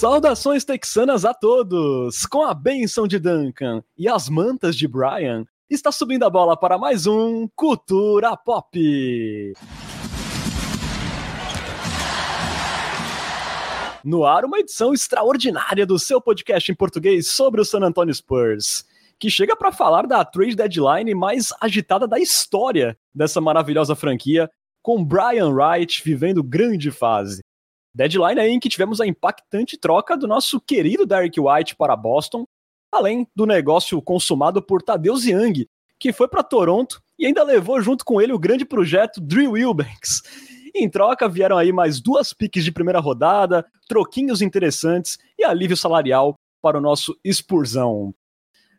Saudações texanas a todos! Com a benção de Duncan e as mantas de Brian, está subindo a bola para mais um Cultura Pop. No ar, uma edição extraordinária do seu podcast em português sobre o San Antonio Spurs, que chega para falar da trade deadline mais agitada da história dessa maravilhosa franquia, com Brian Wright vivendo grande fase. Deadline aí em que tivemos a impactante troca do nosso querido Derek White para Boston, além do negócio consumado por Tadeusz Young, que foi para Toronto e ainda levou junto com ele o grande projeto Drew Wilbanks. Em troca, vieram aí mais duas piques de primeira rodada, troquinhos interessantes e alívio salarial para o nosso Spurzão.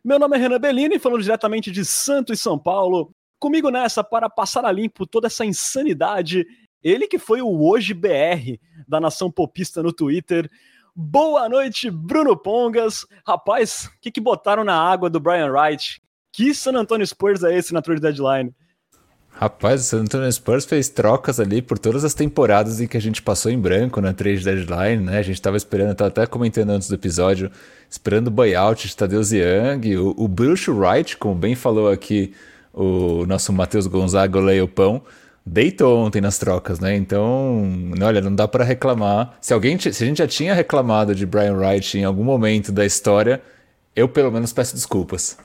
Meu nome é Renan Bellini, falando diretamente de Santo e São Paulo. Comigo nessa para passar a limpo toda essa insanidade ele que foi o Hoje BR da Nação Popista no Twitter. Boa noite, Bruno Pongas. Rapaz, o que, que botaram na água do Brian Wright? Que San Antonio Spurs é esse na trade deadline? Rapaz, o San Antonio Spurs fez trocas ali por todas as temporadas em que a gente passou em branco na trade deadline, né? A gente tava esperando, tava até comentando antes do episódio, esperando o buyout de Tadeusz Young, o, o Bruce Wright, como bem falou aqui o nosso Matheus Gonzaga, o Leopão, deitou ontem nas trocas, né? Então, olha, não dá para reclamar. Se alguém, se a gente já tinha reclamado de Brian Wright em algum momento da história, eu pelo menos peço desculpas.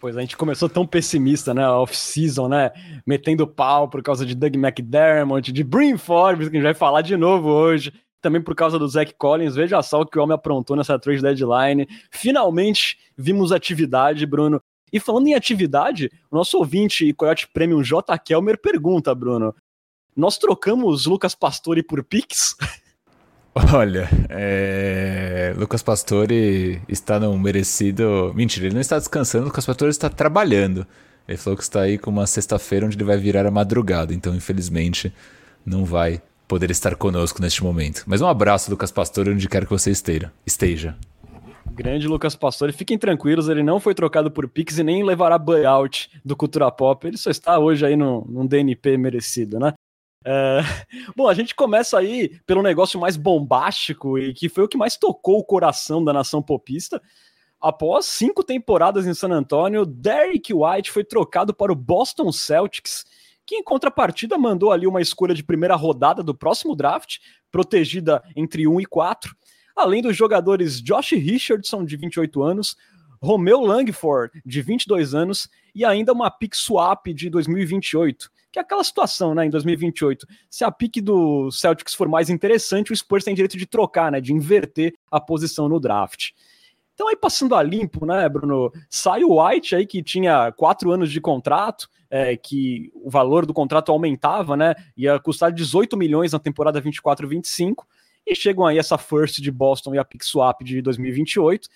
Pois a gente começou tão pessimista, né? Off-season, né? Metendo pau por causa de Doug McDermott, de Brim Forbes, que a gente vai falar de novo hoje. Também por causa do Zach Collins. Veja só o que o homem aprontou nessa trade deadline. Finalmente vimos atividade, Bruno. E falando em atividade, o nosso ouvinte e Coyote Premium J. Kelmer pergunta, Bruno: nós trocamos Lucas Pastore por Pix? Olha, é... Lucas Pastore está no merecido. Mentira, ele não está descansando, Lucas Pastore está trabalhando. Ele falou que está aí com uma sexta-feira onde ele vai virar a madrugada, então infelizmente não vai poder estar conosco neste momento. Mas um abraço, Lucas Pastore, onde quer que você esteja. esteja. Grande Lucas Pastore, fiquem tranquilos, ele não foi trocado por Pix e nem levará buyout do Cultura Pop, ele só está hoje aí num, num DNP merecido, né? É... Bom, a gente começa aí pelo negócio mais bombástico e que foi o que mais tocou o coração da nação popista. Após cinco temporadas em San Antonio, Derek White foi trocado para o Boston Celtics, que em contrapartida mandou ali uma escolha de primeira rodada do próximo draft, protegida entre 1 e 4, além dos jogadores Josh Richardson, de 28 anos, Romeu Langford, de 22 anos, e ainda uma pick swap de 2028, que é aquela situação, né, em 2028. Se a pick do Celtics for mais interessante, o Spurs tem direito de trocar, né, de inverter a posição no draft. Então aí passando a limpo, né, Bruno, sai o White aí que tinha quatro anos de contrato, é, que o valor do contrato aumentava, né, ia custar 18 milhões na temporada 24-25, e chegam aí essa first de Boston e a pick swap de 2028.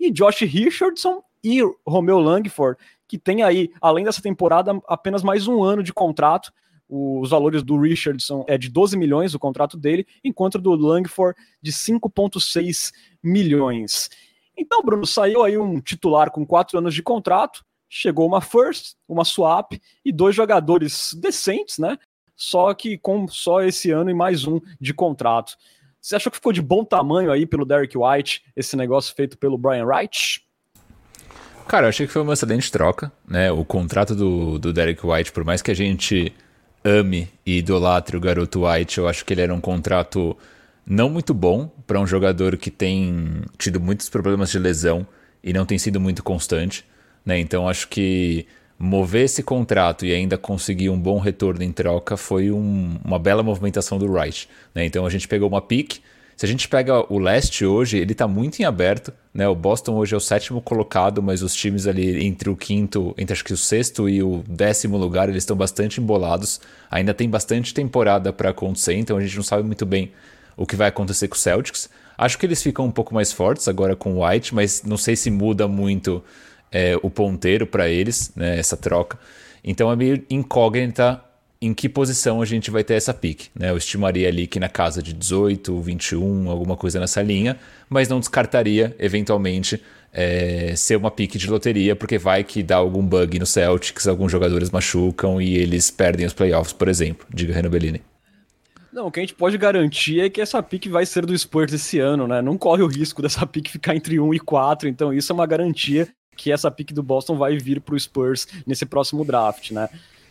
E Josh Richardson e Romeo Langford, que tem aí, além dessa temporada, apenas mais um ano de contrato. Os valores do Richardson é de 12 milhões, o contrato dele, enquanto do Langford de 5,6 milhões. Então, Bruno, saiu aí um titular com quatro anos de contrato, chegou uma first, uma swap e dois jogadores decentes, né? Só que com só esse ano e mais um de contrato. Você achou que ficou de bom tamanho aí pelo Derek White, esse negócio feito pelo Brian Wright? Cara, eu achei que foi uma excelente troca, né? O contrato do, do Derek White, por mais que a gente ame e idolatre o garoto White, eu acho que ele era um contrato não muito bom para um jogador que tem tido muitos problemas de lesão e não tem sido muito constante, né? Então acho que mover esse contrato e ainda conseguir um bom retorno em troca foi um, uma bela movimentação do Wright. Né? Então a gente pegou uma pick. Se a gente pega o leste hoje, ele está muito em aberto. Né? O Boston hoje é o sétimo colocado, mas os times ali entre o quinto, entre acho que o sexto e o décimo lugar, eles estão bastante embolados. Ainda tem bastante temporada para acontecer, então a gente não sabe muito bem o que vai acontecer com o Celtics. Acho que eles ficam um pouco mais fortes agora com o White, mas não sei se muda muito é, o ponteiro para eles, né, essa troca. Então é meio incógnita em que posição a gente vai ter essa pick. Né? Eu estimaria ali que na casa de 18, 21, alguma coisa nessa linha, mas não descartaria eventualmente é, ser uma pick de loteria, porque vai que dá algum bug no Celtics, alguns jogadores machucam e eles perdem os playoffs, por exemplo. Diga, Reno Bellini. Não, o que a gente pode garantir é que essa pick vai ser do Spurs esse ano, né? Não corre o risco dessa pick ficar entre 1 e 4, então isso é uma garantia que essa pick do Boston vai vir para o Spurs nesse próximo draft, né?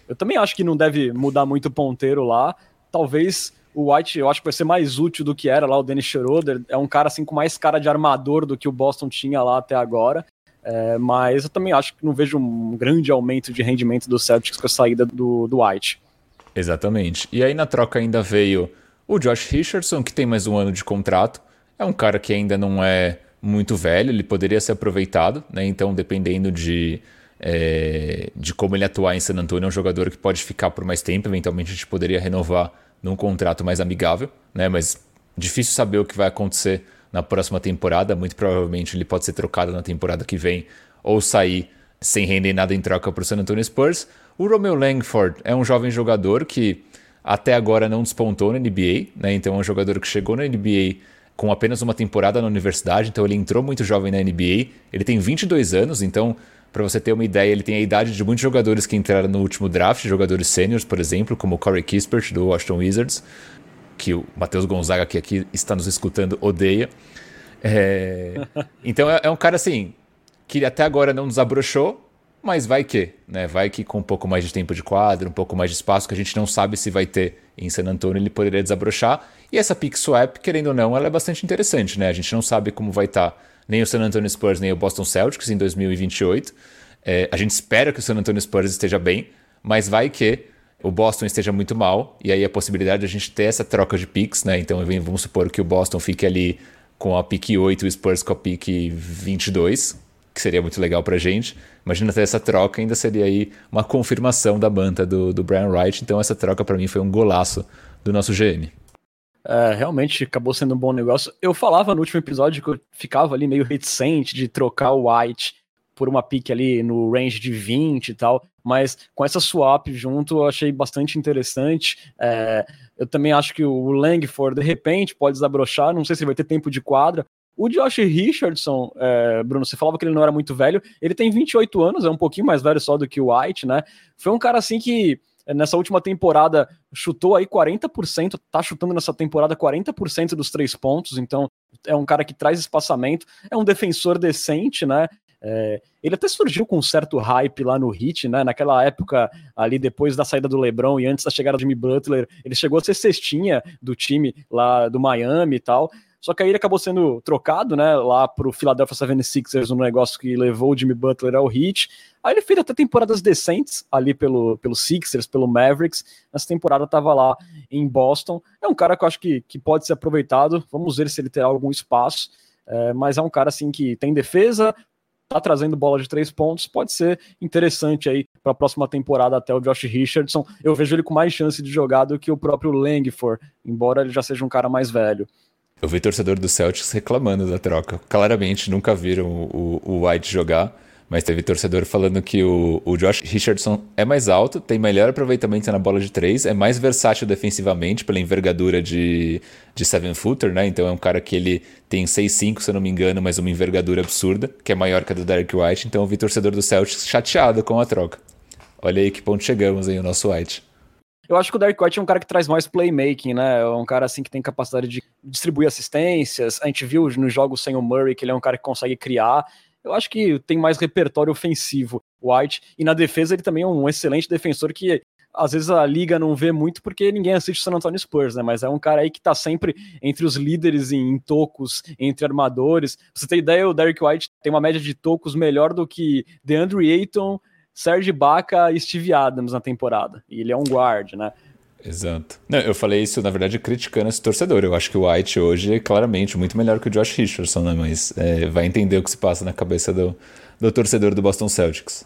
Eu também acho que não deve mudar muito o ponteiro lá. Talvez o White, eu acho que vai ser mais útil do que era lá o Dennis Schroeder. É um cara assim com mais cara de armador do que o Boston tinha lá até agora. É, mas eu também acho que não vejo um grande aumento de rendimento do Celtics com a saída do, do White. Exatamente. E aí na troca ainda veio o Josh Richardson, que tem mais um ano de contrato. É um cara que ainda não é muito velho, ele poderia ser aproveitado, né? Então, dependendo de, é, de como ele atuar em San Antonio, é um jogador que pode ficar por mais tempo. Eventualmente, a gente poderia renovar num contrato mais amigável, né? Mas difícil saber o que vai acontecer na próxima temporada. Muito provavelmente ele pode ser trocado na temporada que vem ou sair sem render nada em troca para o San Antonio Spurs. O Romeo Langford é um jovem jogador que até agora não despontou na NBA, né? Então é um jogador que chegou na NBA com apenas uma temporada na universidade, então ele entrou muito jovem na NBA. Ele tem 22 anos, então para você ter uma ideia, ele tem a idade de muitos jogadores que entraram no último draft, jogadores sêniores, por exemplo, como o Corey Kispert do Washington Wizards, que o Matheus Gonzaga que aqui está nos escutando odeia. É... Então é, é um cara assim que até agora não desabrochou, mas vai que, né? Vai que com um pouco mais de tempo de quadro, um pouco mais de espaço que a gente não sabe se vai ter em San Antonio, ele poderia desabrochar. E essa pick swap, querendo ou não, ela é bastante interessante, né? A gente não sabe como vai estar tá nem o San Antonio Spurs nem o Boston Celtics em 2028. É, a gente espera que o San Antonio Spurs esteja bem, mas vai que o Boston esteja muito mal, e aí a possibilidade de a gente ter essa troca de picks, né? Então vamos supor que o Boston fique ali com a pick 8 e o Spurs com a pick 22, que seria muito legal pra gente. Imagina ter essa troca, ainda seria aí uma confirmação da banda do, do Brian Wright. Então essa troca para mim foi um golaço do nosso GM. É, realmente acabou sendo um bom negócio. Eu falava no último episódio que eu ficava ali meio reticente de trocar o White por uma pick ali no range de 20 e tal, mas com essa swap junto eu achei bastante interessante. É, eu também acho que o Langford, de repente, pode desabrochar, não sei se vai ter tempo de quadra, o Josh Richardson, é, Bruno, você falava que ele não era muito velho, ele tem 28 anos, é um pouquinho mais velho só do que o White, né? Foi um cara assim que nessa última temporada chutou aí 40%, tá chutando nessa temporada 40% dos três pontos, então é um cara que traz espaçamento, é um defensor decente, né? É, ele até surgiu com um certo hype lá no Heat, né? Naquela época, ali depois da saída do LeBron e antes da chegada do Jimmy Butler, ele chegou a ser cestinha do time lá do Miami e tal. Só que aí ele acabou sendo trocado, né, lá pro Philadelphia 76ers, um negócio que levou o Jimmy Butler ao Heat. Aí ele fez até temporadas decentes ali pelo, pelo Sixers, pelo Mavericks. Nessa temporada tava lá em Boston. É um cara que eu acho que, que pode ser aproveitado. Vamos ver se ele terá algum espaço. É, mas é um cara assim que tem defesa, tá trazendo bola de três pontos, pode ser interessante aí para a próxima temporada até o Josh Richardson. Eu vejo ele com mais chance de jogar do que o próprio Langford, embora ele já seja um cara mais velho. Eu vi torcedor do Celtics reclamando da troca. Claramente nunca viram o, o White jogar, mas teve torcedor falando que o, o Josh Richardson é mais alto, tem melhor aproveitamento na bola de três, é mais versátil defensivamente pela envergadura de, de seven footer, né? Então é um cara que ele tem 6'5, se eu não me engano, mas uma envergadura absurda, que é maior que a do Derek White. Então eu vi torcedor do Celtics chateado com a troca. Olha aí que ponto chegamos aí, o nosso White. Eu acho que o Derek White é um cara que traz mais playmaking, né? É um cara assim que tem capacidade de distribuir assistências. A gente viu nos jogos sem o Murray que ele é um cara que consegue criar. Eu acho que tem mais repertório ofensivo, White. E na defesa ele também é um excelente defensor que às vezes a liga não vê muito porque ninguém assiste o San Antonio Spurs, né? Mas é um cara aí que tá sempre entre os líderes em, em tocos, entre armadores. Pra você ter ideia, o Derek White tem uma média de tocos melhor do que DeAndre Ayton, Serge Baca e Steve Adams na temporada. E ele é um guard, né? Exato. Não, eu falei isso, na verdade, criticando esse torcedor. Eu acho que o White hoje é claramente muito melhor que o Josh Richardson, né? Mas é, vai entender o que se passa na cabeça do, do torcedor do Boston Celtics.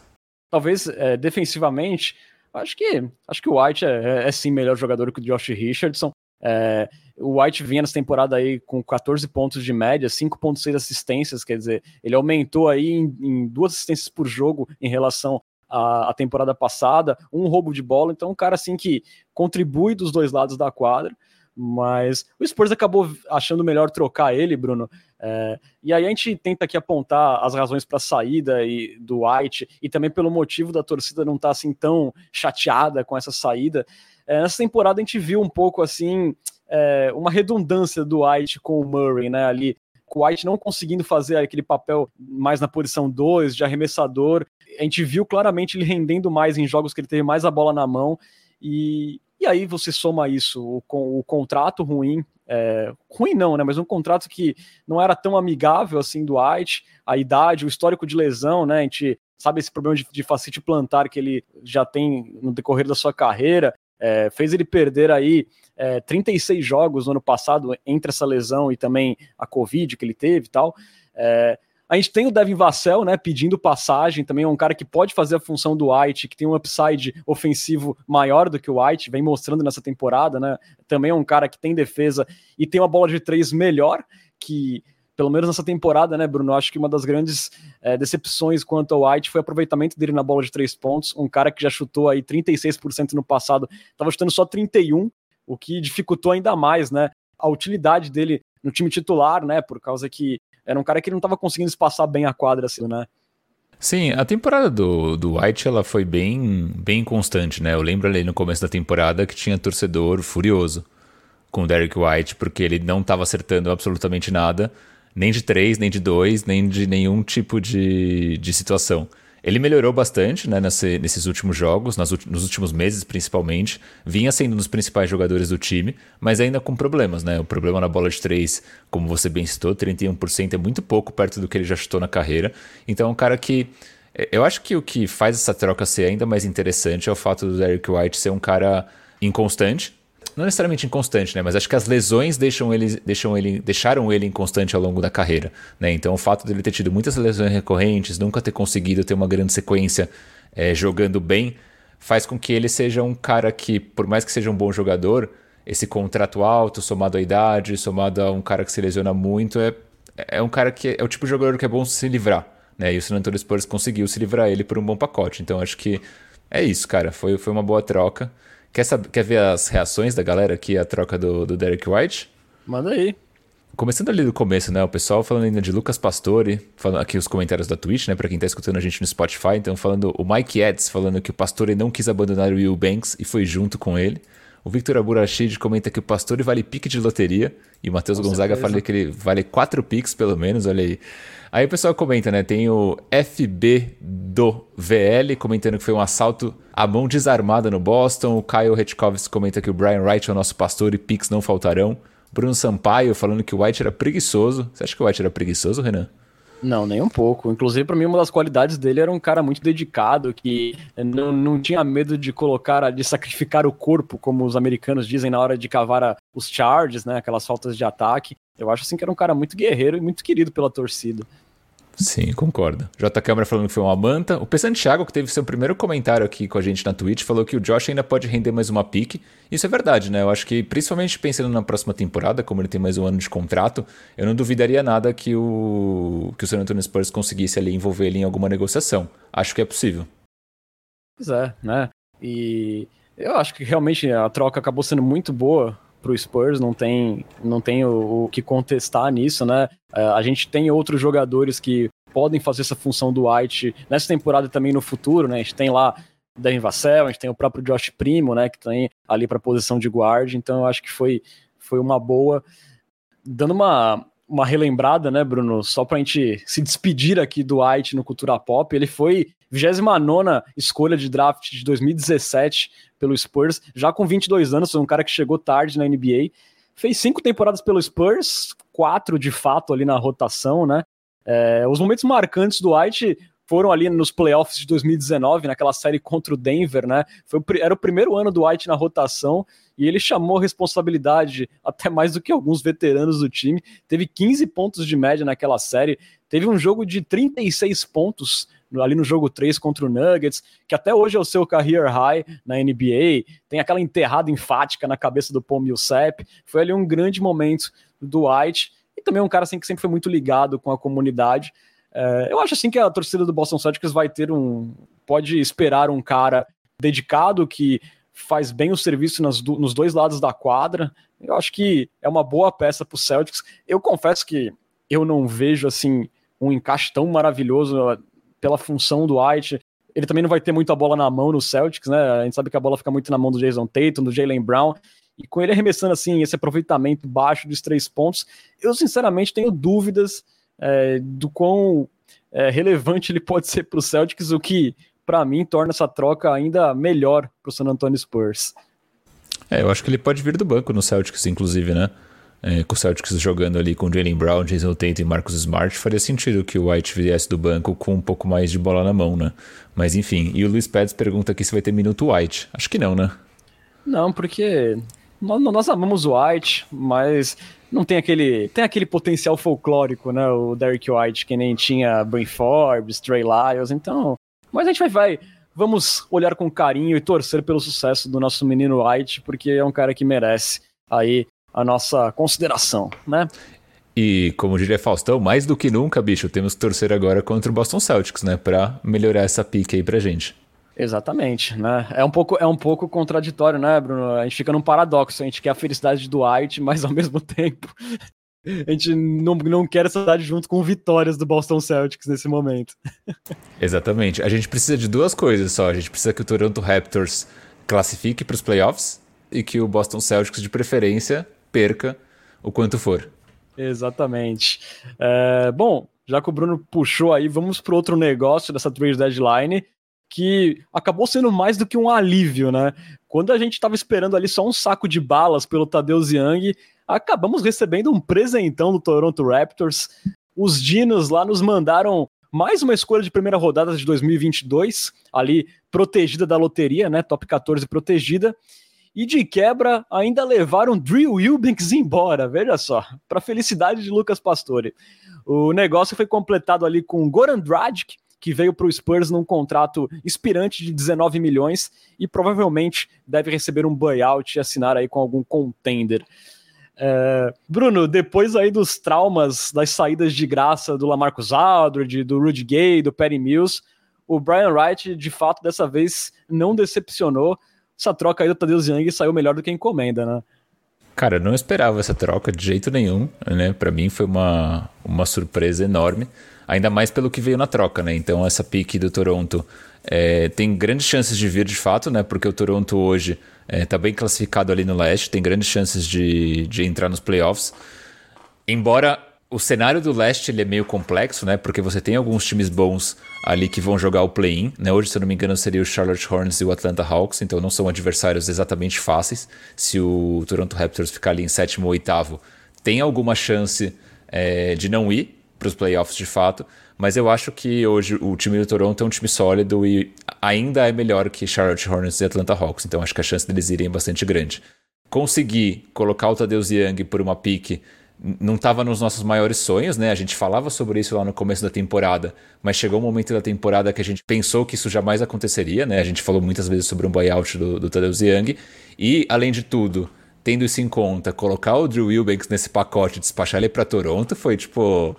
Talvez é, defensivamente, acho que acho que o White é, é, é sim melhor jogador que o Josh Richardson. É, o White vinha nessa temporada aí com 14 pontos de média, 5.6 assistências, quer dizer, ele aumentou aí em, em, duas assistências por jogo em relação a, a, temporada passada, um roubo de bola, então um cara assim que contribui dos dois lados da quadra, mas o Spurs acabou achando melhor trocar ele, Bruno, É, e aí a gente tenta aqui apontar as razões para a saída e, do White e também pelo motivo da torcida não estar tá, assim tão chateada com essa saída. É, nessa temporada a gente viu um pouco assim é, uma redundância do White com o Murray, né? Ali White não conseguindo fazer aquele papel mais na posição 2, de arremessador. A gente viu claramente ele rendendo mais em jogos que ele teve mais a bola na mão. E, e aí você soma isso o, com o contrato ruim é, ruim não, né? Mas um contrato que não era tão amigável assim do White, a idade, o histórico de lesão, né? A gente sabe esse problema de, de facite plantar que ele já tem no decorrer da sua carreira, é, fez ele perder aí é, 36 jogos no ano passado entre essa lesão e também a Covid que ele teve e tal. É, a gente tem o Devin Vassell, né, pedindo passagem, também é um cara que pode fazer a função do White, que tem um upside ofensivo maior do que o White, vem mostrando nessa temporada, né? Também é um cara que tem defesa e tem uma bola de três melhor, que pelo menos nessa temporada, né, Bruno? Acho que uma das grandes é, decepções quanto ao White foi o aproveitamento dele na bola de três pontos. Um cara que já chutou aí 36% no passado, estava chutando só 31%, o que dificultou ainda mais, né? A utilidade dele no time titular, né? Por causa que era um cara que não estava conseguindo espaçar bem a quadra, assim, né? Sim, a temporada do, do White ela foi bem, bem constante, né? Eu lembro ali no começo da temporada que tinha torcedor furioso com o Derek White, porque ele não estava acertando absolutamente nada, nem de três, nem de dois, nem de nenhum tipo de, de situação. Ele melhorou bastante né, nesse, nesses últimos jogos, nas, nos últimos meses principalmente. Vinha sendo um dos principais jogadores do time, mas ainda com problemas. Né? O problema na bola de três, como você bem citou, 31% é muito pouco perto do que ele já chutou na carreira. Então é um cara que. É, eu acho que o que faz essa troca ser ainda mais interessante é o fato do Derek White ser um cara inconstante, não necessariamente inconstante, né? Mas acho que as lesões deixam ele, deixam ele, deixaram ele inconstante ao longo da carreira, né? Então o fato dele ter tido muitas lesões recorrentes, nunca ter conseguido ter uma grande sequência é, jogando bem, faz com que ele seja um cara que, por mais que seja um bom jogador, esse contrato alto, somado à idade, somado a um cara que se lesiona muito, é, é um cara que é o tipo de jogador que é bom se livrar, né? E o San Antonio Spurs conseguiu se livrar ele por um bom pacote. Então acho que é isso, cara. Foi, foi uma boa troca. Quer, saber, quer ver as reações da galera aqui à troca do, do Derek White? Manda aí. Começando ali do começo, né? O pessoal falando ainda de Lucas Pastore, falando aqui os comentários da Twitch, né? Pra quem tá escutando a gente no Spotify, então falando o Mike Eds falando que o Pastore não quis abandonar o Will Banks e foi junto com ele. O Victor Aburachid comenta que o Pastore vale pique de loteria. E o Matheus Gonzaga certeza. fala que ele vale quatro piques, pelo menos, olha aí. Aí o pessoal comenta, né? Tem o FB do VL comentando que foi um assalto à mão desarmada no Boston. O Kyle Hetkovs comenta que o Brian Wright é o nosso pastor e picks não faltarão. Bruno Sampaio falando que o White era preguiçoso. Você acha que o White era preguiçoso, Renan? Não, nem um pouco. Inclusive, para mim, uma das qualidades dele era um cara muito dedicado, que não, não tinha medo de colocar, de sacrificar o corpo, como os americanos dizem na hora de cavar a, os charges, né? Aquelas faltas de ataque. Eu acho assim que era um cara muito guerreiro e muito querido pela torcida. Sim, concordo. J. Câmara falando que foi uma manta. O P. Santiago, que teve seu primeiro comentário aqui com a gente na Twitch, falou que o Josh ainda pode render mais uma pique. Isso é verdade, né? Eu acho que, principalmente pensando na próxima temporada, como ele tem mais um ano de contrato, eu não duvidaria nada que o, que o San Antonio Spurs conseguisse ali envolver ele em alguma negociação. Acho que é possível. Pois é, né? E eu acho que realmente a troca acabou sendo muito boa para o Spurs, não tem, não tem o, o que contestar nisso, né? Uh, a gente tem outros jogadores que podem fazer essa função do White nessa temporada e também no futuro, né? A gente tem lá Devin Vassell, a gente tem o próprio Josh Primo, né? Que tem ali para posição de guard, então eu acho que foi, foi uma boa. Dando uma, uma relembrada, né, Bruno? Só para a gente se despedir aqui do White no Cultura Pop, ele foi 29 escolha de draft de 2017 pelo Spurs, já com 22 anos, foi um cara que chegou tarde na NBA. Fez cinco temporadas pelo Spurs, quatro de fato ali na rotação, né? É, os momentos marcantes do White foram ali nos playoffs de 2019, naquela série contra o Denver, né? Foi, era o primeiro ano do White na rotação e ele chamou responsabilidade até mais do que alguns veteranos do time. Teve 15 pontos de média naquela série, teve um jogo de 36 pontos ali no jogo 3 contra o Nuggets, que até hoje é o seu career high na NBA, tem aquela enterrada enfática na cabeça do Paul Millsap, foi ali um grande momento do White, e também um cara assim que sempre foi muito ligado com a comunidade. É, eu acho assim que a torcida do Boston Celtics vai ter um. pode esperar um cara dedicado que faz bem o serviço nas, nos dois lados da quadra. Eu acho que é uma boa peça para o Celtics. Eu confesso que eu não vejo assim um encaixe tão maravilhoso pela função do White. Ele também não vai ter muita bola na mão no Celtics, né? A gente sabe que a bola fica muito na mão do Jason Tatum, do Jalen Brown. E com ele arremessando assim, esse aproveitamento baixo dos três pontos, eu sinceramente tenho dúvidas é, do quão é, relevante ele pode ser para o Celtics, o que para mim torna essa troca ainda melhor para o San Antonio Spurs. É, eu acho que ele pode vir do banco no Celtics, inclusive, né? É, com o Celtics jogando ali com Jalen Brown, Jason Tate e Marcus Smart, faria sentido que o White viesse do banco com um pouco mais de bola na mão, né? Mas enfim, e o Luiz Pérez pergunta aqui se vai ter minuto White. Acho que não, né? Não, porque nós, nós amamos o White, mas não tem aquele tem aquele potencial folclórico, né? O Derek White, que nem tinha Brain Forbes, Trey Lyles, então... Mas a gente vai, vai vamos olhar com carinho e torcer pelo sucesso do nosso menino White, porque é um cara que merece aí a nossa consideração, né? E, como diria Faustão, mais do que nunca, bicho, temos que torcer agora contra o Boston Celtics, né? Pra melhorar essa pique aí pra gente. Exatamente, né? É um pouco, é um pouco contraditório, né, Bruno? A gente fica num paradoxo, a gente quer a felicidade do White, mas ao mesmo tempo a gente não, não quer essa cidade junto com vitórias do Boston Celtics nesse momento. Exatamente. A gente precisa de duas coisas só. A gente precisa que o Toronto Raptors classifique para os playoffs e que o Boston Celtics, de preferência, perca o quanto for. Exatamente. É, bom, já que o Bruno puxou aí, vamos para outro negócio dessa trade deadline que acabou sendo mais do que um alívio, né? Quando a gente estava esperando ali só um saco de balas pelo Tadeu Young, acabamos recebendo um presentão do Toronto Raptors. Os Dinos lá nos mandaram mais uma escolha de primeira rodada de 2022, ali protegida da loteria, né? Top 14 protegida. E de quebra, ainda levaram Drew Eubanks embora, veja só, para felicidade de Lucas Pastore. O negócio foi completado ali com Goran Dragic, que veio para o Spurs num contrato expirante de 19 milhões e provavelmente deve receber um buyout e assinar aí com algum contender. É, Bruno, depois aí dos traumas das saídas de graça do Lamarcus Aldridge, do Rudy Gay, do Perry Mills, o Brian Wright, de fato, dessa vez não decepcionou. Essa troca aí do Tadeu Young saiu melhor do que a encomenda, né? Cara, eu não esperava essa troca de jeito nenhum, né? Para mim foi uma, uma surpresa enorme, ainda mais pelo que veio na troca, né? Então essa pique do Toronto é, tem grandes chances de vir de fato, né? Porque o Toronto hoje está é, bem classificado ali no leste, tem grandes chances de, de entrar nos playoffs. Embora o cenário do leste ele é meio complexo, né? Porque você tem alguns times bons ali que vão jogar o play-in. Né? Hoje, se eu não me engano, seria o Charlotte Hornets e o Atlanta Hawks, então não são adversários exatamente fáceis. Se o Toronto Raptors ficar ali em sétimo ou oitavo, tem alguma chance é, de não ir para os playoffs de fato. Mas eu acho que hoje o time do Toronto é um time sólido e ainda é melhor que Charlotte Hornets e Atlanta Hawks. Então acho que a chance deles irem é bastante grande. Conseguir colocar o Tadeusz Young por uma pique não estava nos nossos maiores sonhos, né? A gente falava sobre isso lá no começo da temporada, mas chegou um momento da temporada que a gente pensou que isso jamais aconteceria, né? A gente falou muitas vezes sobre um buyout do, do Tadeusz Young. E, além de tudo, tendo isso em conta, colocar o Drew Wilbanks nesse pacote e despachar ele para Toronto foi tipo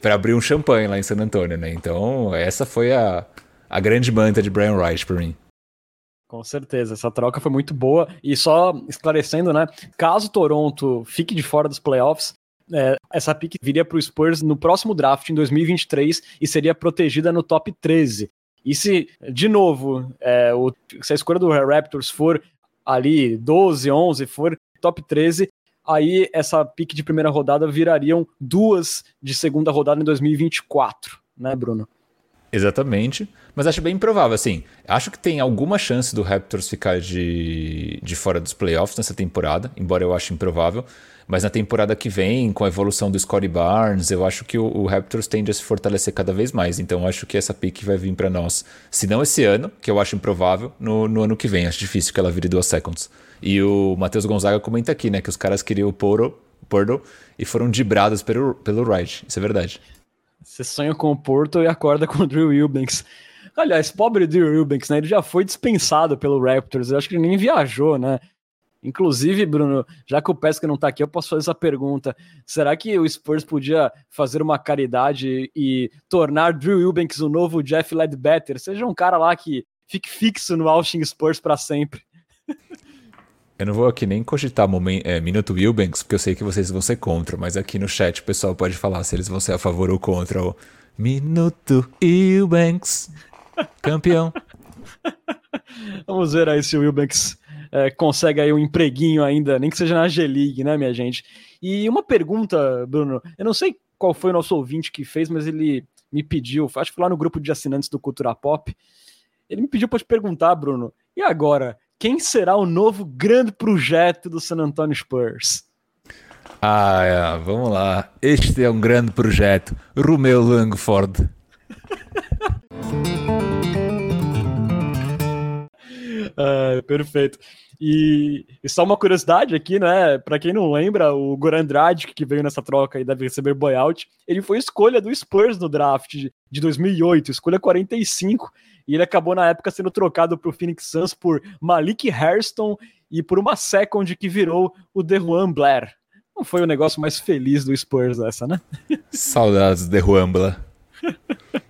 para abrir um champanhe lá em San Antonio, né? Então, essa foi a, a grande manta de Brian Wright para mim. Com certeza, essa troca foi muito boa. E só esclarecendo, né? Caso Toronto fique de fora dos playoffs, é, essa pick viria para o Spurs no próximo draft, em 2023, e seria protegida no top 13. E se, de novo, é, o, se a escolha do Raptors for ali 12, 11, for top 13, aí essa pique de primeira rodada virariam duas de segunda rodada em 2024, né, Bruno? Exatamente, mas acho bem improvável, assim, acho que tem alguma chance do Raptors ficar de, de fora dos playoffs nessa temporada, embora eu ache improvável, mas na temporada que vem, com a evolução do Scottie Barnes, eu acho que o, o Raptors tende a se fortalecer cada vez mais. Então acho que essa pick vai vir para nós, se não esse ano, que eu acho improvável, no, no ano que vem. Acho difícil que ela vire duas seconds. E o Matheus Gonzaga comenta aqui, né, que os caras queriam o Poro, Porto e foram dibrados pelo, pelo Wright. Isso é verdade. Você sonha com o Porto e acorda com o Drew Eubanks. Aliás, pobre Drew Eubanks, né? Ele já foi dispensado pelo Raptors. Eu acho que ele nem viajou, né? Inclusive, Bruno, já que o Pesca não tá aqui, eu posso fazer essa pergunta. Será que o Spurs podia fazer uma caridade e tornar Drew Eubanks o novo Jeff Ledbetter? Seja um cara lá que fique fixo no Austin Spurs para sempre. Eu não vou aqui nem cogitar momento, é, Minuto Wilbanks, porque eu sei que vocês vão ser contra, mas aqui no chat o pessoal pode falar se eles vão ser a favor ou contra o Minuto Wilbanks, campeão. Vamos ver aí se o Wilbanks é, consegue aí um empreguinho ainda, nem que seja na G-League, né, minha gente? E uma pergunta, Bruno, eu não sei qual foi o nosso ouvinte que fez, mas ele me pediu, acho que lá no grupo de assinantes do Cultura Pop, ele me pediu para te perguntar, Bruno, e agora, quem será o novo grande projeto do San Antonio Spurs? Ah, é, vamos lá. Este é um grande projeto. Romeu Langford. Ah, perfeito. E, e, só uma curiosidade aqui, né? Para quem não lembra, o Goran Dragic, que veio nessa troca e deve receber buyout, ele foi escolha do Spurs no draft de, de 2008, escolha 45, e ele acabou na época sendo trocado para o Phoenix Suns por Malik Hairston e por uma second que virou o Dejuan Blair. Não foi o negócio mais feliz do Spurs essa, né? Saudades de Juan Blair.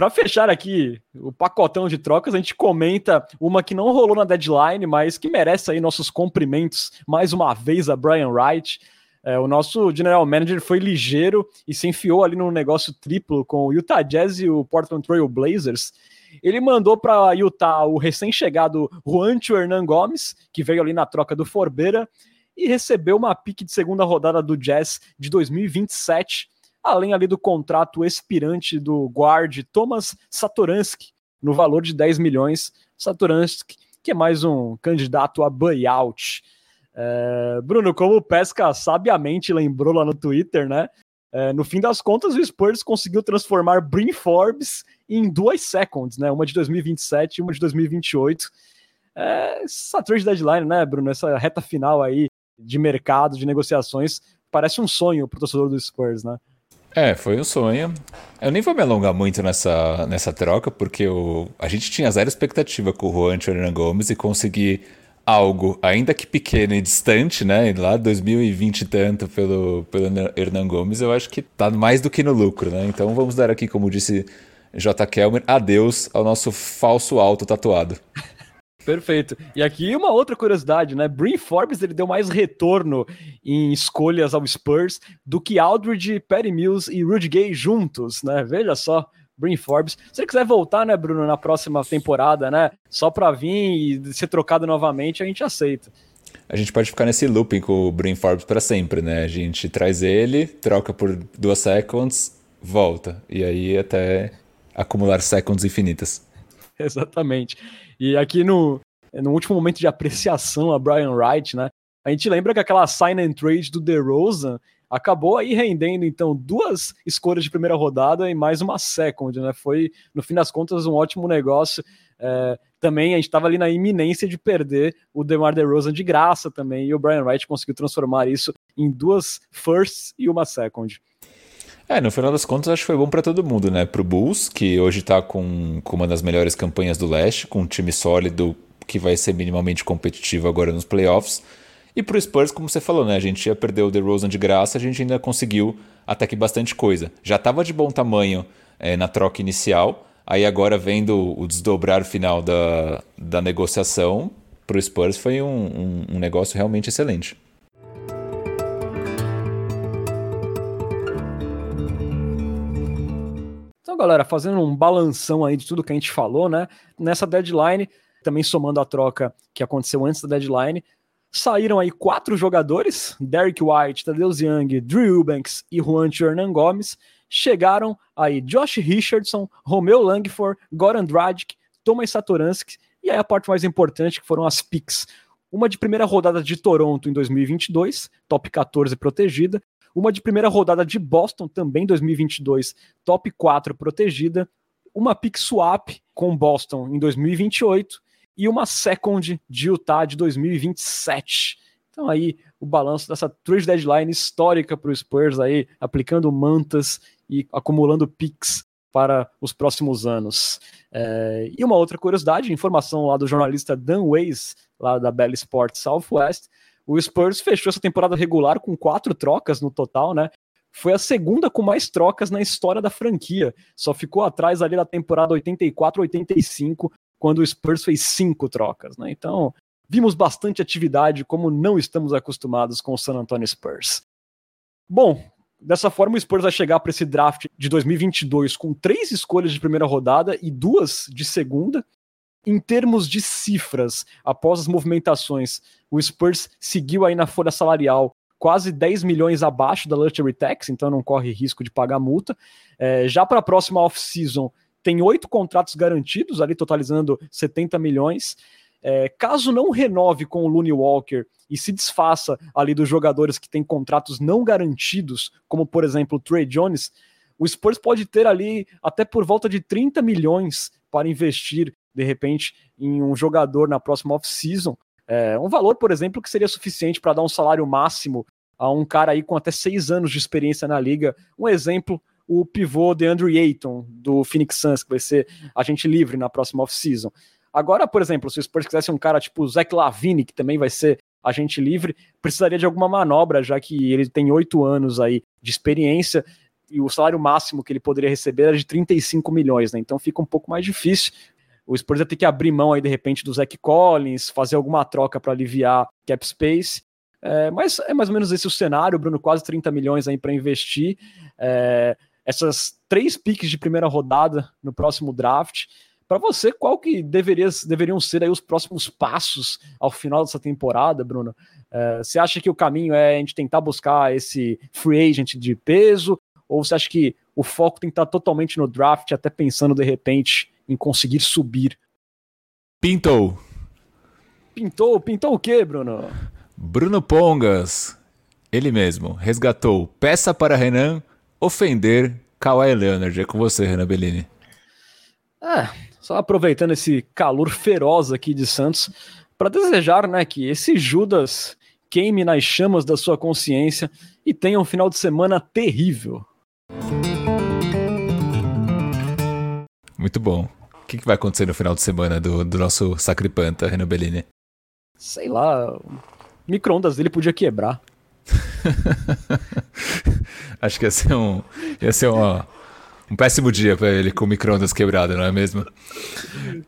Para fechar aqui o pacotão de trocas, a gente comenta uma que não rolou na deadline, mas que merece aí nossos cumprimentos mais uma vez a Brian Wright. É, o nosso general manager foi ligeiro e se enfiou ali no negócio triplo com o Utah Jazz e o Portland Trail Blazers. Ele mandou para Utah o recém-chegado Juancho Hernan Gomes, que veio ali na troca do Forbeira, e recebeu uma pique de segunda rodada do Jazz de 2027 além ali do contrato expirante do guard Thomas Satoransky, no valor de 10 milhões. Satoransky, que é mais um candidato a buyout. É, Bruno, como o Pesca sabiamente lembrou lá no Twitter, né? É, no fim das contas, o Spurs conseguiu transformar Brin Forbes em duas seconds, né? Uma de 2027 e uma de 2028. É, essa trade deadline, né, Bruno? Essa reta final aí de mercado, de negociações, parece um sonho para o torcedor do Spurs, né? É, foi um sonho. Eu nem vou me alongar muito nessa, nessa troca, porque o, a gente tinha zero expectativa com o Juan Hernan Gomes e conseguir algo, ainda que pequeno e distante, né? Lá 2020 e tanto pelo, pelo Hernan Gomes, eu acho que tá mais do que no lucro, né? Então vamos dar aqui, como disse J. Kelmer, adeus ao nosso falso alto tatuado. Perfeito. E aqui uma outra curiosidade, né? Brin Forbes ele deu mais retorno em escolhas ao Spurs do que Aldridge, Perry Mills e Rudy Gay juntos, né? Veja só, Brin Forbes. Se ele quiser voltar, né, Bruno, na próxima temporada, né? Só para vir e ser trocado novamente, a gente aceita. A gente pode ficar nesse looping com o Brin Forbes para sempre, né? A gente traz ele, troca por duas seconds, volta. E aí até acumular seconds infinitas. Exatamente. E aqui no, no último momento de apreciação a Brian Wright, né? A gente lembra que aquela sign and trade do DeRozan acabou aí rendendo então duas escolhas de primeira rodada e mais uma second, né? Foi no fim das contas um ótimo negócio. É, também a gente estava ali na iminência de perder o DeMar DeRozan de graça também e o Brian Wright conseguiu transformar isso em duas firsts e uma second. É, no final das contas, acho que foi bom para todo mundo, né? Pro Bulls, que hoje tá com, com uma das melhores campanhas do leste, com um time sólido que vai ser minimamente competitivo agora nos playoffs. E pro Spurs, como você falou, né? A gente ia perder o DeRozan de graça, a gente ainda conseguiu até que bastante coisa. Já estava de bom tamanho é, na troca inicial, aí agora vendo o desdobrar final da, da negociação, pro Spurs foi um, um, um negócio realmente excelente. Galera, fazendo um balanção aí de tudo que a gente falou, né? Nessa deadline, também somando a troca que aconteceu antes da deadline, saíram aí quatro jogadores: Derek White, Tadeusz Young, Drew Eubanks e Juan Hernan Gomes. Chegaram aí Josh Richardson, Romeo Langford, Goran Dragic, Thomas Satoransky e aí a parte mais importante que foram as picks. Uma de primeira rodada de Toronto em 2022, top 14 protegida, uma de primeira rodada de Boston, também 2022, top 4 protegida, uma pick swap com Boston em 2028 e uma second de Utah de 2027. Então aí o balanço dessa trade deadline histórica para o Spurs aí, aplicando mantas e acumulando picks para os próximos anos. É, e uma outra curiosidade, informação lá do jornalista Dan Weiss, lá da Bell Sports Southwest, o Spurs fechou essa temporada regular com quatro trocas no total, né? Foi a segunda com mais trocas na história da franquia. Só ficou atrás ali da temporada 84-85, quando o Spurs fez cinco trocas, né? Então, vimos bastante atividade, como não estamos acostumados com o San Antonio Spurs. Bom, dessa forma o Spurs vai chegar para esse draft de 2022 com três escolhas de primeira rodada e duas de segunda. Em termos de cifras, após as movimentações, o Spurs seguiu aí na folha salarial quase 10 milhões abaixo da Luxury Tax, então não corre risco de pagar multa. É, já para a próxima off-season, tem oito contratos garantidos, ali totalizando 70 milhões. É, caso não renove com o Looney Walker e se desfaça ali dos jogadores que têm contratos não garantidos, como por exemplo o Trey Jones, o Spurs pode ter ali até por volta de 30 milhões para investir de repente em um jogador na próxima off-season. É, um valor, por exemplo, que seria suficiente para dar um salário máximo a um cara aí com até seis anos de experiência na liga. Um exemplo, o pivô de Andrew Ayton, do Phoenix Suns, que vai ser agente livre na próxima off-season. Agora, por exemplo, se o Spurs quisesse um cara tipo Zach Lavine, que também vai ser agente livre, precisaria de alguma manobra, já que ele tem oito anos aí de experiência e o salário máximo que ele poderia receber era de 35 milhões, né? Então fica um pouco mais difícil o Spurs ia ter que abrir mão aí de repente do Zach Collins, fazer alguma troca para aliviar cap space. É, mas é mais ou menos esse o cenário, Bruno, quase 30 milhões aí para investir. É, essas três piques de primeira rodada no próximo draft. Para você, qual que deveria, deveriam ser aí os próximos passos ao final dessa temporada, Bruno? É, você acha que o caminho é a gente tentar buscar esse free agent de peso? Ou você acha que o foco tem que estar totalmente no draft, até pensando de repente em conseguir subir. Pintou. Pintou? Pintou o quê, Bruno? Bruno Pongas, ele mesmo, resgatou peça para Renan ofender Kawhi Leonard. É com você, Renan Bellini. É, só aproveitando esse calor feroz aqui de Santos, para desejar né, que esse Judas queime nas chamas da sua consciência e tenha um final de semana terrível. Muito bom que, que vai acontecer no final de semana do, do nosso Sacripanta, Renan Bellini? Sei lá, o micro-ondas dele podia quebrar. Acho que ia ser um, ia ser uma, um péssimo dia para ele com o micro-ondas quebrado, não é mesmo?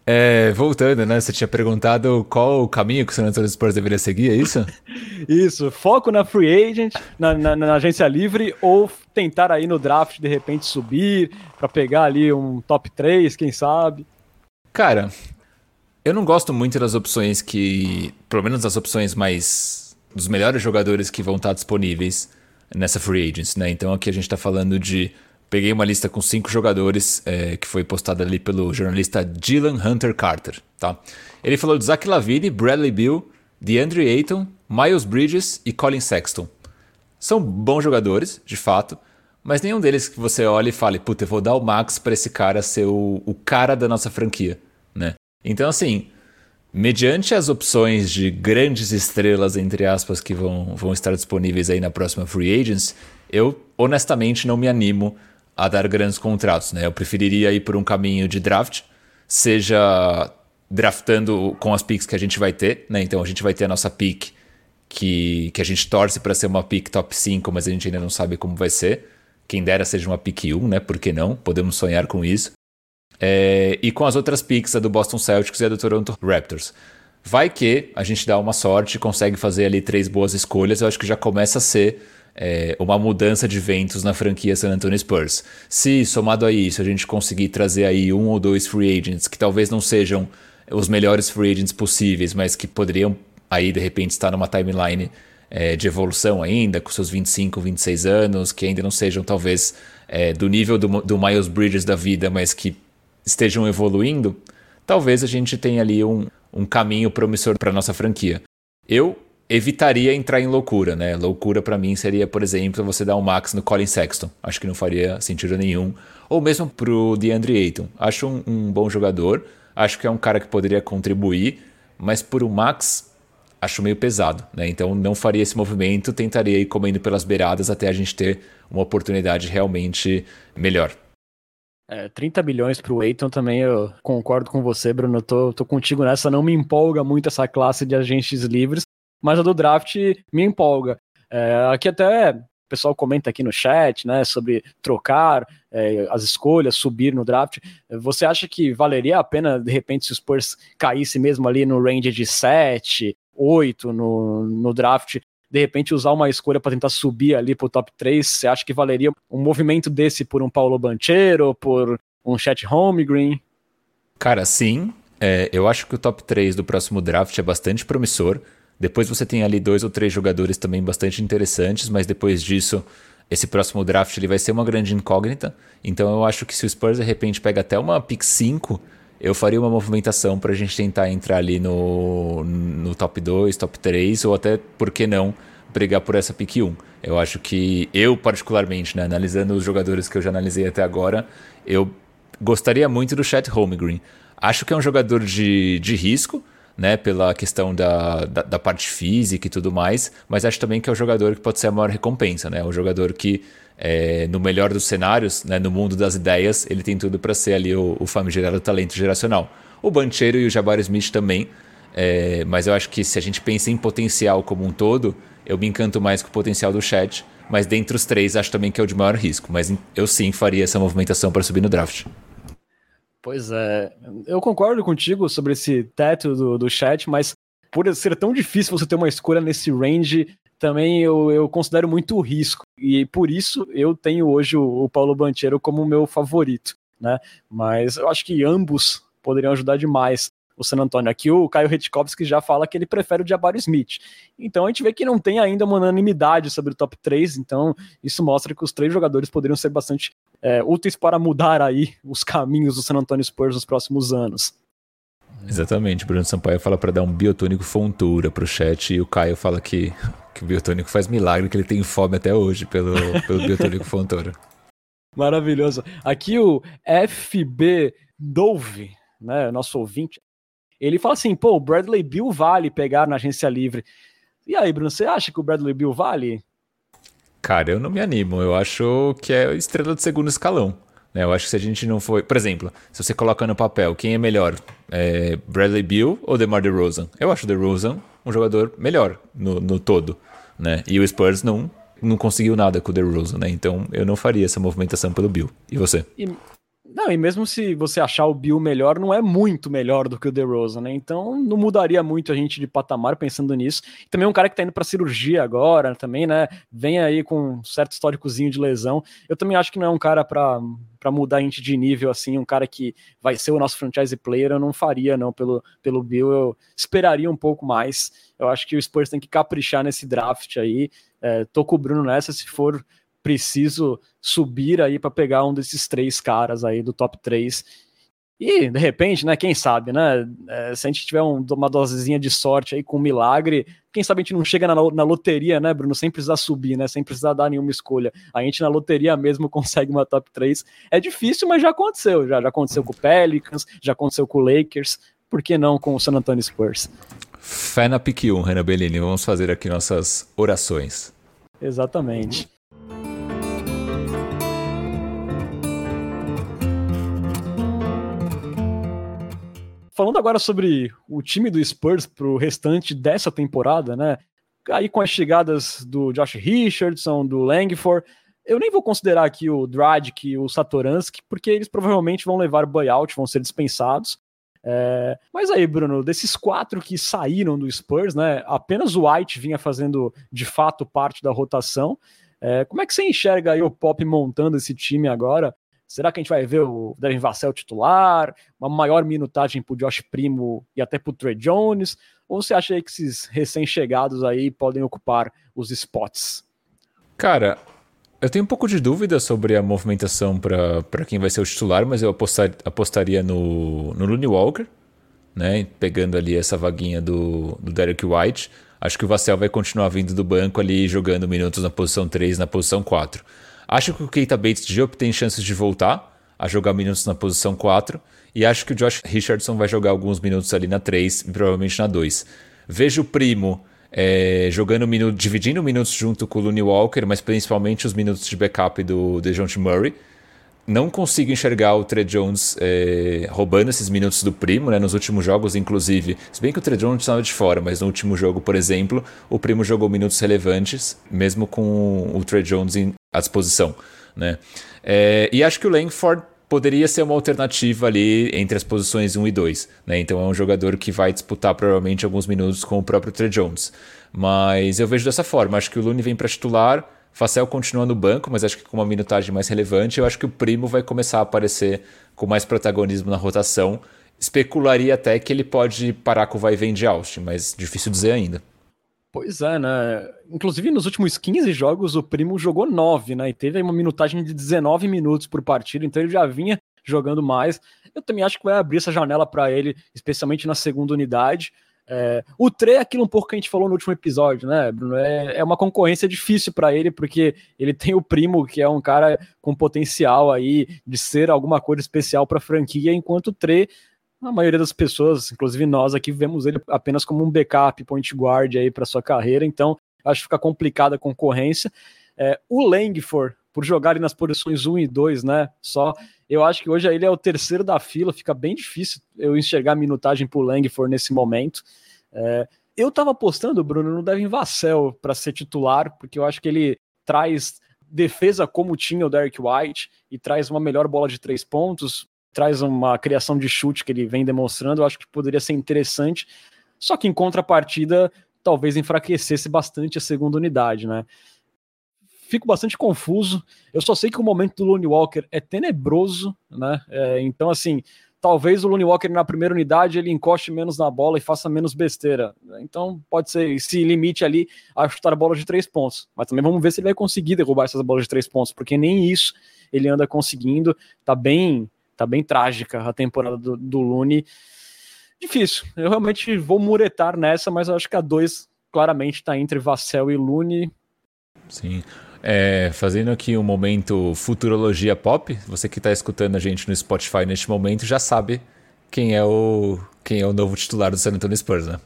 É, voltando, né? Você tinha perguntado qual o caminho que o San Antonio Spurs deveria seguir, é isso? Isso, foco na free agent, na, na, na agência livre, ou tentar aí no draft de repente subir para pegar ali um top 3, quem sabe. Cara, eu não gosto muito das opções que. Pelo menos das opções mais. dos melhores jogadores que vão estar disponíveis nessa free agents, né? Então aqui a gente está falando de. Peguei uma lista com cinco jogadores é, que foi postada ali pelo jornalista Dylan Hunter Carter, tá? Ele falou de Zach Lavine, Bradley Bill, DeAndre Ayton, Miles Bridges e Colin Sexton. São bons jogadores, de fato, mas nenhum deles que você olhe e fale, puta, eu vou dar o max para esse cara ser o, o cara da nossa franquia, né? Então, assim, mediante as opções de grandes estrelas, entre aspas, que vão, vão estar disponíveis aí na próxima Free Agents, eu honestamente não me animo a dar grandes contratos, né? Eu preferiria ir por um caminho de draft, seja draftando com as picks que a gente vai ter, né? Então a gente vai ter a nossa pick que, que a gente torce para ser uma pick top 5, mas a gente ainda não sabe como vai ser. Quem dera seja uma pick 1, né? Por que não? Podemos sonhar com isso. É, e com as outras picks, a do Boston Celtics e a do Toronto Raptors. Vai que a gente dá uma sorte consegue fazer ali três boas escolhas, eu acho que já começa a ser é, uma mudança de ventos na franquia San Antonio Spurs. Se, somado a isso, a gente conseguir trazer aí um ou dois free agents que talvez não sejam os melhores free agents possíveis, mas que poderiam aí de repente estar numa timeline é, de evolução ainda, com seus 25, 26 anos, que ainda não sejam talvez é, do nível do, do Miles Bridges da vida, mas que estejam evoluindo, talvez a gente tenha ali um, um caminho promissor para nossa franquia. Eu evitaria entrar em loucura, né? Loucura para mim seria, por exemplo, você dar um max no Colin Sexton. Acho que não faria sentido nenhum. Ou mesmo pro DeAndre Ayton. Acho um, um bom jogador, acho que é um cara que poderia contribuir, mas por um max acho meio pesado, né? Então não faria esse movimento, tentaria ir comendo pelas beiradas até a gente ter uma oportunidade realmente melhor. É, 30 milhões para o Eiton também eu concordo com você, Bruno. Tô, tô contigo nessa. Não me empolga muito essa classe de agentes livres, mas a do draft me empolga. É, aqui até pessoal comenta aqui no chat, né, sobre trocar é, as escolhas, subir no draft. Você acha que valeria a pena, de repente, se o Spurs caísse mesmo ali no range de 7, 8 no, no draft, de repente usar uma escolha para tentar subir ali para o top 3? Você acha que valeria um movimento desse por um Paulo Banchero, por um Chet Holmgren? Cara, sim. É, eu acho que o top 3 do próximo draft é bastante promissor. Depois você tem ali dois ou três jogadores também bastante interessantes, mas depois disso, esse próximo draft ele vai ser uma grande incógnita. Então eu acho que se o Spurs de repente pega até uma pick 5, eu faria uma movimentação para a gente tentar entrar ali no, no top 2, top 3, ou até, por que não, brigar por essa pick 1. Eu acho que eu, particularmente, né, analisando os jogadores que eu já analisei até agora, eu gostaria muito do Chet Holmgren. Acho que é um jogador de, de risco, né, pela questão da, da, da, parte física e tudo mais, mas acho também que é o jogador que pode ser a maior recompensa, né, um jogador que, é, no melhor dos cenários, né, no mundo das ideias, ele tem tudo para ser ali o, o famigerado talento geracional. O Bancheiro e o Jabari Smith também, é, mas eu acho que se a gente pensa em potencial como um todo, eu me encanto mais com o potencial do chat, mas dentre os três acho também que é o de maior risco, mas eu sim faria essa movimentação para subir no draft. Pois é, eu concordo contigo sobre esse teto do, do chat, mas por ser tão difícil você ter uma escolha nesse range, também eu, eu considero muito risco. E por isso eu tenho hoje o, o Paulo Banchero como meu favorito, né? Mas eu acho que ambos poderiam ajudar demais o San Antonio. Aqui o Caio Retkovski já fala que ele prefere o Jabari Smith. Então a gente vê que não tem ainda uma unanimidade sobre o top 3, então isso mostra que os três jogadores poderiam ser bastante é, úteis para mudar aí os caminhos do San Antonio Spurs nos próximos anos. Exatamente, Bruno Sampaio fala para dar um biotônico fontura pro chat e o Caio fala que, que o biotônico faz milagre, que ele tem fome até hoje pelo, pelo biotônico fontura. Maravilhoso. Aqui o FB Dove, né, nosso ouvinte, ele fala assim, pô, o Bradley Bill vale pegar na agência livre. E aí, Bruno, você acha que o Bradley Bill vale? Cara, eu não me animo. Eu acho que é estrela de segundo escalão. Né? Eu acho que se a gente não for. Por exemplo, se você coloca no papel quem é melhor, é Bradley Beal ou DeMar DeRozan? Eu acho DeRozan um jogador melhor no, no todo. Né? E o Spurs não, não conseguiu nada com o DeRozan, né? Então eu não faria essa movimentação pelo Bill. E você? E, não, e mesmo se você achar o Bill melhor, não é muito melhor do que o DeRozan, né? Então não mudaria muito a gente de patamar pensando nisso. Também é um cara que tá indo pra cirurgia agora, também, né? Vem aí com um certo históricozinho de lesão. Eu também acho que não é um cara para para mudar a gente de nível assim, um cara que vai ser o nosso franchise player, eu não faria não pelo, pelo Bill, eu esperaria um pouco mais. Eu acho que o Spurs tem que caprichar nesse draft aí. É, tô com o Bruno nessa, se for preciso subir aí para pegar um desses três caras aí do top 3. E, de repente, né, quem sabe, né, é, se a gente tiver um, uma dosezinha de sorte aí com um milagre, quem sabe a gente não chega na, na, loteria, né, Bruno, sem precisar subir, né, sem precisar dar nenhuma escolha. A gente na loteria mesmo consegue uma top 3. É difícil, mas já aconteceu, já, já aconteceu com o Pelicans, já aconteceu com o Lakers, por que não com o San Antonio Spurs? Fé na pique 1, Renan Bellini, vamos fazer aqui nossas orações. Exatamente. Falando agora sobre o time do Spurs para o restante dessa temporada, né? Aí com as chegadas do Josh Richardson, do Langford, eu nem vou considerar aqui o Dragic e o Satoransky, porque eles provavelmente vão levar buyout, vão ser dispensados. É, mas aí, Bruno, desses quatro que saíram do Spurs, né? Apenas o White vinha fazendo de fato parte da rotação. É, como é que você enxerga aí o Pop montando esse time agora? Será que a gente vai ver o Devin Vassell titular? Uma maior minutagem para o Josh Primo e até para o Trey Jones? Ou você acha que esses recém-chegados aí podem ocupar os spots? Cara, eu tenho um pouco de dúvida sobre a movimentação para quem vai ser o titular, mas eu apostar, apostaria no, no Looney Walker, né? Pegando ali essa vaguinha do, do Derek White. Acho que o Vassell vai continuar vindo do banco ali, jogando minutos na posição 3, na posição 4. Acho que o Keita Bates Diop tem chances de voltar a jogar minutos na posição 4. E acho que o Josh Richardson vai jogar alguns minutos ali na 3 e provavelmente na 2. Vejo o Primo é, jogando minutos, dividindo minutos junto com o Looney Walker, mas principalmente os minutos de backup do DeJounte Murray. não consigo enxergar o Trey Jones é, roubando esses minutos do primo, né? Nos últimos jogos, inclusive. Se bem que o Trey Jones estava de fora, mas no último jogo, por exemplo, o primo jogou minutos relevantes, mesmo com o Trey Jones em, à disposição, né? É, e acho que o Langford poderia ser uma alternativa ali entre as posições 1 e 2. Né? Então é um jogador que vai disputar provavelmente alguns minutos com o próprio Trey Jones. Mas eu vejo dessa forma. Acho que o Lune vem para titular, Facel continua no banco, mas acho que com uma minutagem mais relevante. Eu acho que o Primo vai começar a aparecer com mais protagonismo na rotação. Especularia até que ele pode parar com o vai e vem de Austin, mas difícil dizer ainda. Pois é, né? Inclusive, nos últimos 15 jogos, o Primo jogou 9, né? E teve uma minutagem de 19 minutos por partida, então ele já vinha jogando mais. Eu também acho que vai abrir essa janela para ele, especialmente na segunda unidade. É, o Tre é aquilo um pouco que a gente falou no último episódio, né, Bruno? É, é uma concorrência difícil para ele, porque ele tem o primo, que é um cara com potencial aí de ser alguma coisa especial para a franquia, enquanto o Tre a maioria das pessoas, inclusive nós aqui, vemos ele apenas como um backup, point guard aí para sua carreira, então acho que fica complicada a concorrência. É, o Langford, por jogar ali nas posições 1 e 2, né? Só, eu acho que hoje ele é o terceiro da fila, fica bem difícil eu enxergar a minutagem pro Langford nesse momento. É, eu tava apostando, Bruno, no Devin Vassell para ser titular, porque eu acho que ele traz defesa como tinha o Derek White e traz uma melhor bola de três pontos, traz uma criação de chute que ele vem demonstrando, eu acho que poderia ser interessante. Só que em contrapartida, talvez enfraquecesse bastante a segunda unidade, né? Fico bastante confuso. Eu só sei que o momento do Looney Walker é tenebroso, né? É, então, assim, talvez o Looney Walker na primeira unidade ele encoste menos na bola e faça menos besteira. Então, pode ser, se limite ali a chutar bola de três pontos. Mas também vamos ver se ele vai conseguir derrubar essas bolas de três pontos, porque nem isso ele anda conseguindo. Tá bem Tá bem trágica a temporada do, do Lune. Difícil. Eu realmente vou muretar nessa, mas eu acho que a 2 claramente está entre Vassell e Lune. Sim. É, fazendo aqui um momento futurologia pop, você que está escutando a gente no Spotify neste momento já sabe quem é o quem é o novo titular do San Antonio Spurs, né?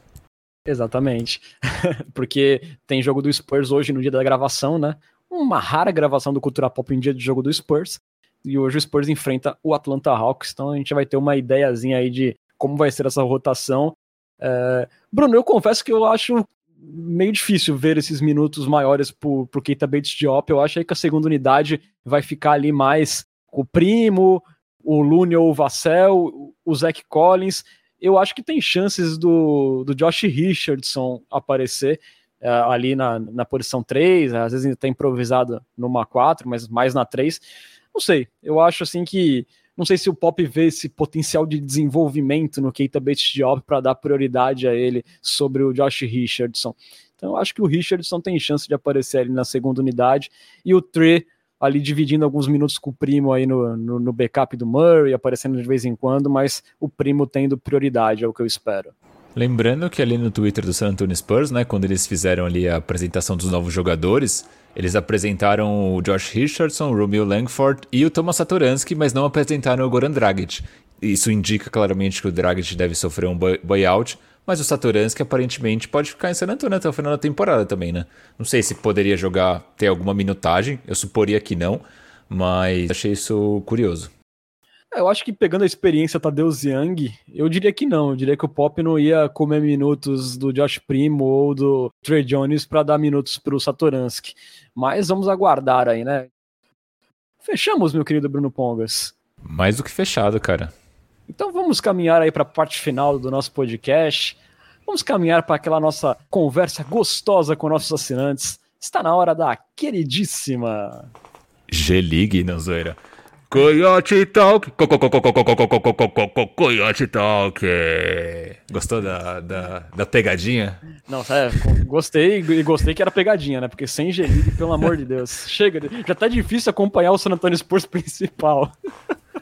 Exatamente. Porque tem jogo do Spurs hoje no dia da gravação, né? Uma rara gravação do Cultura Pop em dia de jogo do Spurs e hoje o Spurs enfrenta o Atlanta Hawks, então a gente vai ter uma ideiazinha aí de como vai ser essa rotação. É... Bruno, eu confesso que eu acho meio difícil ver esses minutos maiores pro, pro Keita Bates Diop, eu acho aí que a segunda unidade vai ficar ali mais o Primo, o Looney ou o Vassell, o Zach Collins, eu acho que tem chances do, do Josh Richardson aparecer é, ali na, na posição 3, às vezes está improvisado numa 4, mas mais na 3. Não sei, eu acho assim que não sei se o Pop vê esse potencial de desenvolvimento no Keita Bates Diop para dar prioridade a ele sobre o Josh Richardson. Então eu acho que o Richardson tem chance de aparecer ali na segunda unidade e o Trey ali dividindo alguns minutos com o primo aí no, no, no, backup do Murray, aparecendo de vez em quando, mas o primo tendo prioridade, é o que eu espero. Lembrando que ali no Twitter do San Antonio Spurs, né, quando eles fizeram ali a apresentação dos novos jogadores, eles apresentaram o Josh Richardson, o Romeo Langford e o Thomas Satoransky, mas não apresentaram o Goran Dragic. Isso indica claramente que o Dragic deve sofrer um buyout, mas o Satoransky aparentemente pode ficar em San Antonio até o final da temporada também, né? Não sei se poderia jogar, ter alguma minutagem, eu suporia que não, mas achei isso curioso. É, eu acho que pegando a experiência Tadeu Young, eu diria que não. Eu diria que o Pop não ia comer minutos do Josh Primo ou do Trey Jones para dar minutos para o Satoransky. Mas vamos aguardar aí, né? Fechamos, meu querido Bruno Pongas. Mais do que fechado, cara. Então vamos caminhar aí para a parte final do nosso podcast. Vamos caminhar para aquela nossa conversa gostosa com nossos assinantes. Está na hora da queridíssima G-League, não zoeira. Coyote Talk. Coyote Talk. Gostou da, da, da pegadinha? Não, é, gostei e gostei que era pegadinha, né? Porque sem g pelo amor de Deus. Chega, já tá difícil acompanhar o San Antonio Spurs principal.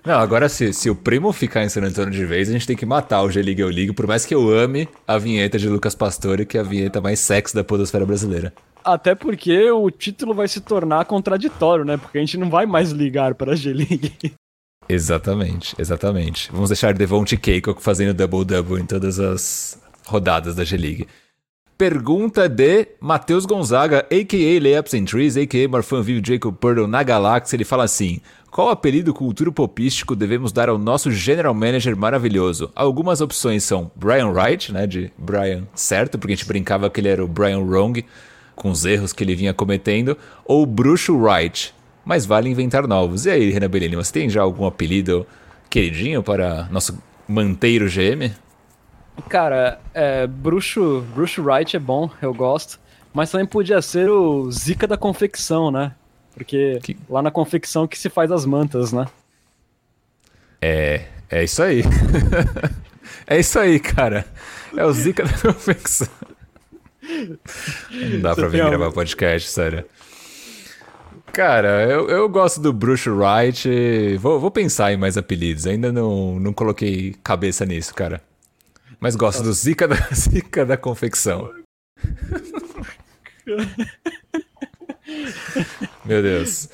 Não, agora se, se o primo ficar em San Antonio de vez, a gente tem que matar o G-League Eu Ligo, por mais que eu ame a vinheta de Lucas Pastore, que é a vinheta mais sexy da podosfera brasileira. Até porque o título vai se tornar contraditório, né? Porque a gente não vai mais ligar para a G-League. Exatamente, exatamente. Vamos deixar Devonte Keiko fazendo double-double em todas as rodadas da G-League. Pergunta de Matheus Gonzaga, a.k.a. Layups and Trees, a.k.a. Marfanville Jacob Purdle na galáxia. Ele fala assim: Qual apelido cultura popístico devemos dar ao nosso general manager maravilhoso? Algumas opções são Brian Wright, né, de Brian certo, porque a gente brincava que ele era o Brian Wrong, com os erros que ele vinha cometendo, ou Bruxo Wright. Mas vale inventar novos. E aí, Renan Bellini, você tem já algum apelido queridinho para nosso manteiro GM? Cara, é, Bruxo, Bruxo Wright é bom, eu gosto. Mas também podia ser o Zika da confecção, né? Porque que... lá na confecção que se faz as mantas, né? É, é isso aí. é isso aí, cara. É o Zika da confecção. Não dá Você pra vir gravar podcast, sério. Cara, eu, eu gosto do Bruce Wright. Vou, vou pensar em mais apelidos. Ainda não, não coloquei cabeça nisso, cara. Mas gosto do Zika da, Zika da confecção. Meu Deus.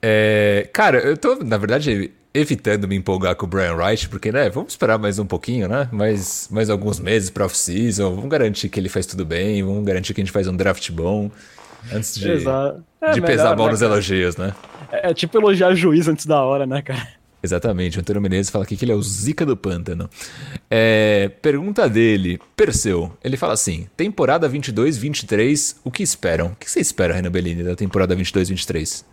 É, cara, eu tô, na verdade, evitando me empolgar com o Brian Wright, porque, né, vamos esperar mais um pouquinho, né? Mais, mais alguns meses pra off-season, vamos garantir que ele faz tudo bem, vamos garantir que a gente faz um draft bom, antes de, é, de pesar mal né, nos elogios, né? É, é tipo elogiar juiz antes da hora, né, cara? Exatamente, o Antônio Menezes fala aqui que ele é o Zica do Pântano. É, pergunta dele, Perseu, ele fala assim, temporada 22-23, o que esperam? O que você espera, Renan Bellini, da temporada 22-23?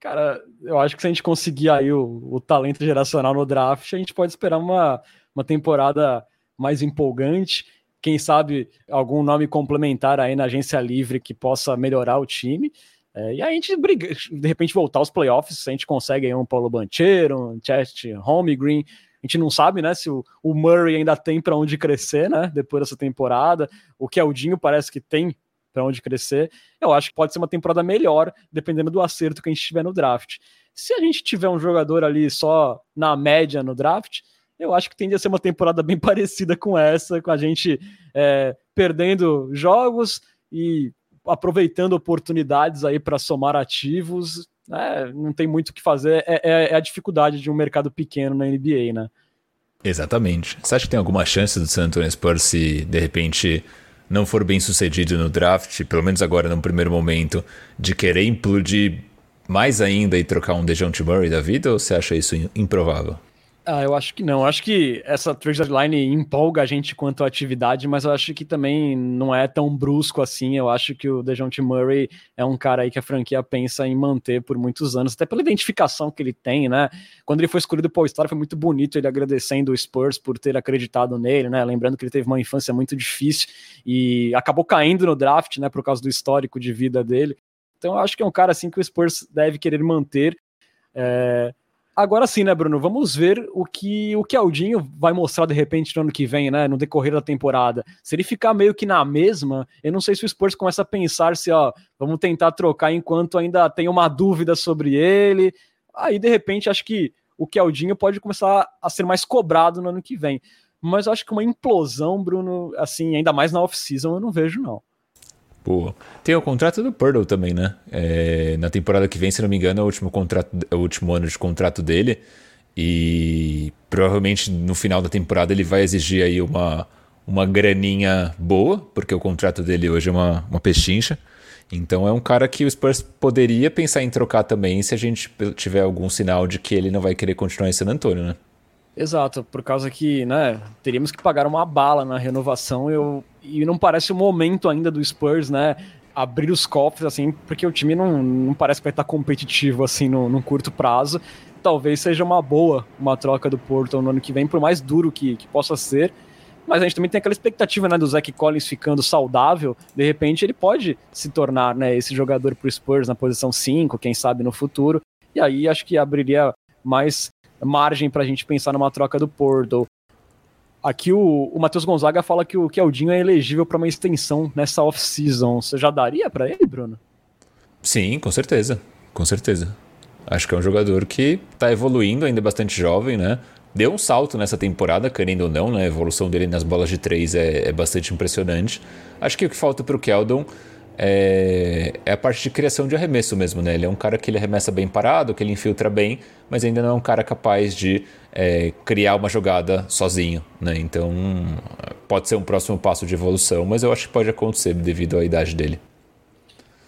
Cara, eu acho que se a gente conseguir aí o, o, talento geracional no draft, a gente pode esperar uma, uma temporada mais empolgante, quem sabe algum nome complementar aí na agência livre que possa melhorar o time, é, e aí a gente briga, de repente voltar aos playoffs, a gente consegue aí um Paulo Banchero, um Chest Holmgren, a gente não sabe, né, se o, o Murray ainda tem para onde crescer, né, depois dessa temporada, o Keldinho parece que tem para onde crescer, eu acho que pode ser uma temporada melhor, dependendo do acerto que a gente tiver no draft. Se a gente tiver um jogador ali só na média no draft, eu acho que tende a ser uma temporada bem parecida com essa, com a gente é, perdendo jogos e aproveitando oportunidades aí para somar ativos, né, não tem muito o que fazer. É, é, é, a dificuldade de um mercado pequeno na NBA, né? Exatamente. Você acha que tem alguma chance do San Antonio Spurs se de repente não for bem sucedido no draft, pelo menos agora no primeiro momento, de querer implodir mais ainda e trocar um DeJounte Murray da vida, ou você acha isso improvável? Ah, eu acho que não. Eu acho que essa trade deadline empolga a gente quanto à atividade, mas eu acho que também não é tão brusco assim. Eu acho que o DeJounte Murray é um cara aí que a franquia pensa em manter por muitos anos, até pela identificação que ele tem, né? Quando ele foi escolhido para o Star foi muito bonito ele agradecendo o Spurs por ter acreditado nele, né? Lembrando que ele teve uma infância muito difícil e acabou caindo no draft, né, por causa do histórico de vida dele. Então eu acho que é um cara assim que o Spurs deve querer manter. É Agora sim, né, Bruno? Vamos ver o que o que Aldinho vai mostrar de repente no ano que vem, né? No decorrer da temporada. Se ele ficar meio que na mesma, eu não sei se o Spurs começa a pensar se, ó, vamos tentar trocar enquanto ainda tem uma dúvida sobre ele. Aí, de repente, acho que o que Aldinho pode começar a ser mais cobrado no ano que vem. Mas eu acho que uma implosão, Bruno, assim, ainda mais na off-season, eu não vejo, não. Boa. Tem o contrato do Purdle também, né? É, na temporada que vem, se não me engano, é o último, contrato, é o último ano de contrato dele. E provavelmente no final da temporada ele vai exigir aí uma, uma graninha boa, porque o contrato dele hoje é uma, uma pechincha. Então é um cara que o Spurs poderia pensar em trocar também se a gente tiver algum sinal de que ele não vai querer continuar em San né? Exato, por causa que, né, teríamos que pagar uma bala na renovação eu, e não parece o momento ainda do Spurs, né, abrir os cofres, assim, porque o time não, não parece que vai estar competitivo, assim, no, no curto prazo. Talvez seja uma boa uma troca do Porto no ano que vem, por mais duro que, que possa ser, mas a gente também tem aquela expectativa, né, do Zach Collins ficando saudável, de repente ele pode se tornar, né, esse jogador pro Spurs na posição 5, quem sabe no futuro, e aí acho que abriria mais margem para a gente pensar numa troca do Porto. Aqui o, o Matheus Gonzaga fala que o Keldinho é elegível para uma extensão nessa off-season. Você já daria para ele, Bruno? Sim, com certeza. Com certeza. Acho que é um jogador que está evoluindo, ainda é bastante jovem, né? Deu um salto nessa temporada, querendo ou não, né? A evolução dele nas bolas de três é, é bastante impressionante. Acho que o que falta para o Keldon é, é, a parte de criação de arremesso mesmo, né? Ele é um cara que ele arremessa bem parado, que ele infiltra bem, mas ainda não é um cara capaz de é, criar uma jogada sozinho, né? Então pode ser um próximo passo de evolução, mas eu acho que pode acontecer devido à idade dele.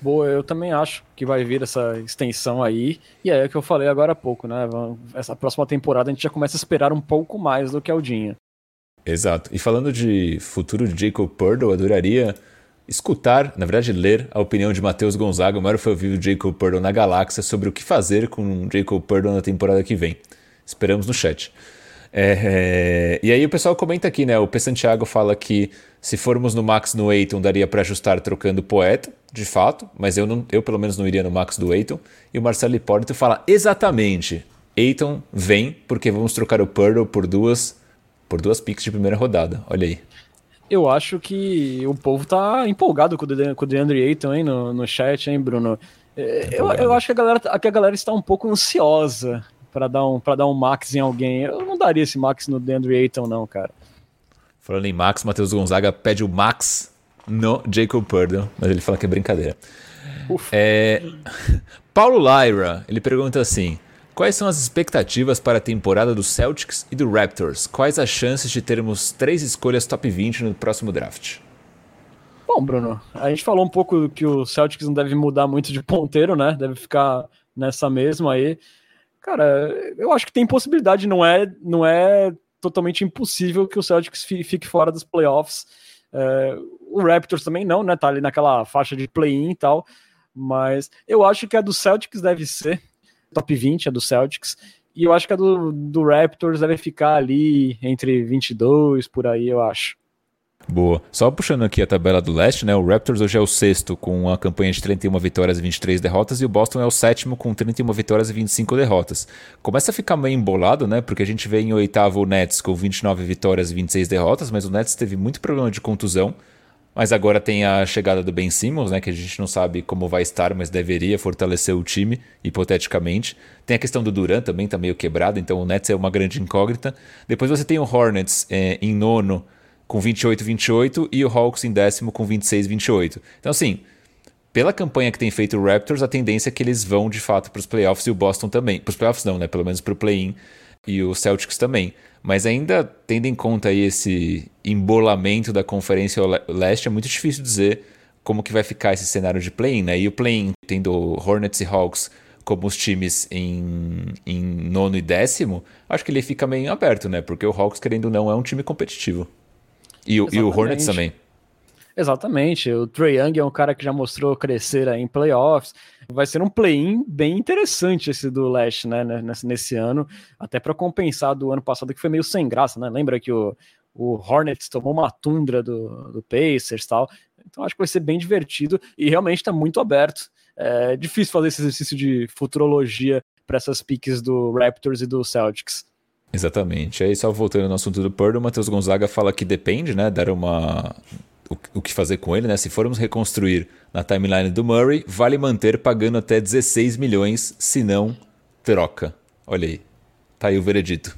Boa, eu também acho que vai vir essa extensão aí. E é o que eu falei agora há pouco, né? Essa próxima temporada a gente já começa a esperar um pouco mais do que o Dinho. Exato. E falando de futuro de Jacob Purtle, eu adoraria escutar, na verdade ler, a opinião de Matheus Gonzaga, o maior fã vivo de Jacob Purtle na galáxia, sobre o que fazer com Jacob Purtle na temporada que vem. Esperamos no chat. É, é, e aí o pessoal comenta aqui, né? O P. Santiago fala que se formos no Max no Eiton, daria para ajustar trocando poeta, de fato, mas eu, não, eu pelo menos não iria no Max do Eiton. E o Marcelo Hipólito fala exatamente: Eiton vem porque vamos trocar o Pearl por duas por duas picks de primeira rodada. Olha aí. Eu acho que o povo tá empolgado com o, com o DeAndre Ayton hein, no, no chat, hein, Bruno? É, eu, eu acho que a, galera, que a galera está um pouco ansiosa para dar, um, dar um max em alguém. Eu não daria esse max no DeAndre Ayton, não, cara. Falando em max, Matheus Gonzaga pede o max no Jacob Purdo, mas ele fala que é brincadeira. É... Paulo Lyra, ele pergunta assim: Quais são as expectativas para a temporada do Celtics e do Raptors? Quais as chances de termos três escolhas top 20 no próximo draft? Bom, Bruno, a gente falou um pouco que o Celtics não deve mudar muito de ponteiro, né? Deve ficar nessa mesma aí. Cara, eu acho que tem possibilidade, não é, não é totalmente impossível que o Celtics fique fora dos playoffs. É, o Raptors também não, né? Tá ali naquela faixa de play-in e tal. Mas eu acho que a do Celtics deve ser top 20, a do Celtics. E eu acho que a do, do Raptors deve ficar ali entre 22, por aí, eu acho. Boa. Só puxando aqui a tabela do leste, né? O Raptors hoje é o sexto com uma campanha de 31 vitórias e 23 derrotas e o Boston é o sétimo com 31 vitórias e 25 derrotas. Começa a ficar meio embolado, né? Porque a gente vê em oitavo o Nets com 29 vitórias e 26 derrotas, mas o Nets teve muito problema de contusão. Mas agora tem a chegada do Ben Simmons, né, que a gente não sabe como vai estar, mas deveria fortalecer o time, hipoteticamente. Tem a questão do Duran também, tá meio quebrado, então o Nets é uma grande incógnita. Depois você tem o Hornets é, em nono com 28-28 e o Hawks em décimo com 26-28. Então, assim, pela campanha que tem feito o Raptors, a tendência é que eles vão de fato para os playoffs e o Boston também. Para os playoffs não, né? Pelo menos para o play-in e o Celtics também. Mas ainda tendo em conta aí esse embolamento da Conferência Leste, é muito difícil dizer como que vai ficar esse cenário de play-in, né? E o play-in tendo Hornets e Hawks como os times em, em nono e décimo, acho que ele fica meio aberto, né? Porque o Hawks, querendo ou não, é um time competitivo. E, e o Hornets também. Exatamente. O Trey Young é um cara que já mostrou crescer em playoffs. Vai ser um play-in bem interessante esse do Leste, né, nesse, nesse ano, até para compensar do ano passado que foi meio sem graça, né? Lembra que o, o Hornets tomou uma tundra do, do Pacers e tal. Então acho que vai ser bem divertido e realmente está muito aberto. É difícil fazer esse exercício de futurologia para essas piques do Raptors e do Celtics. Exatamente. Aí só voltando no assunto do Purdue, o Matheus Gonzaga fala que depende, né? Dar uma o, o que fazer com ele, né? Se formos reconstruir na timeline do Murray, vale manter pagando até 16 milhões, se não, troca. Olha aí. Tá aí o veredito.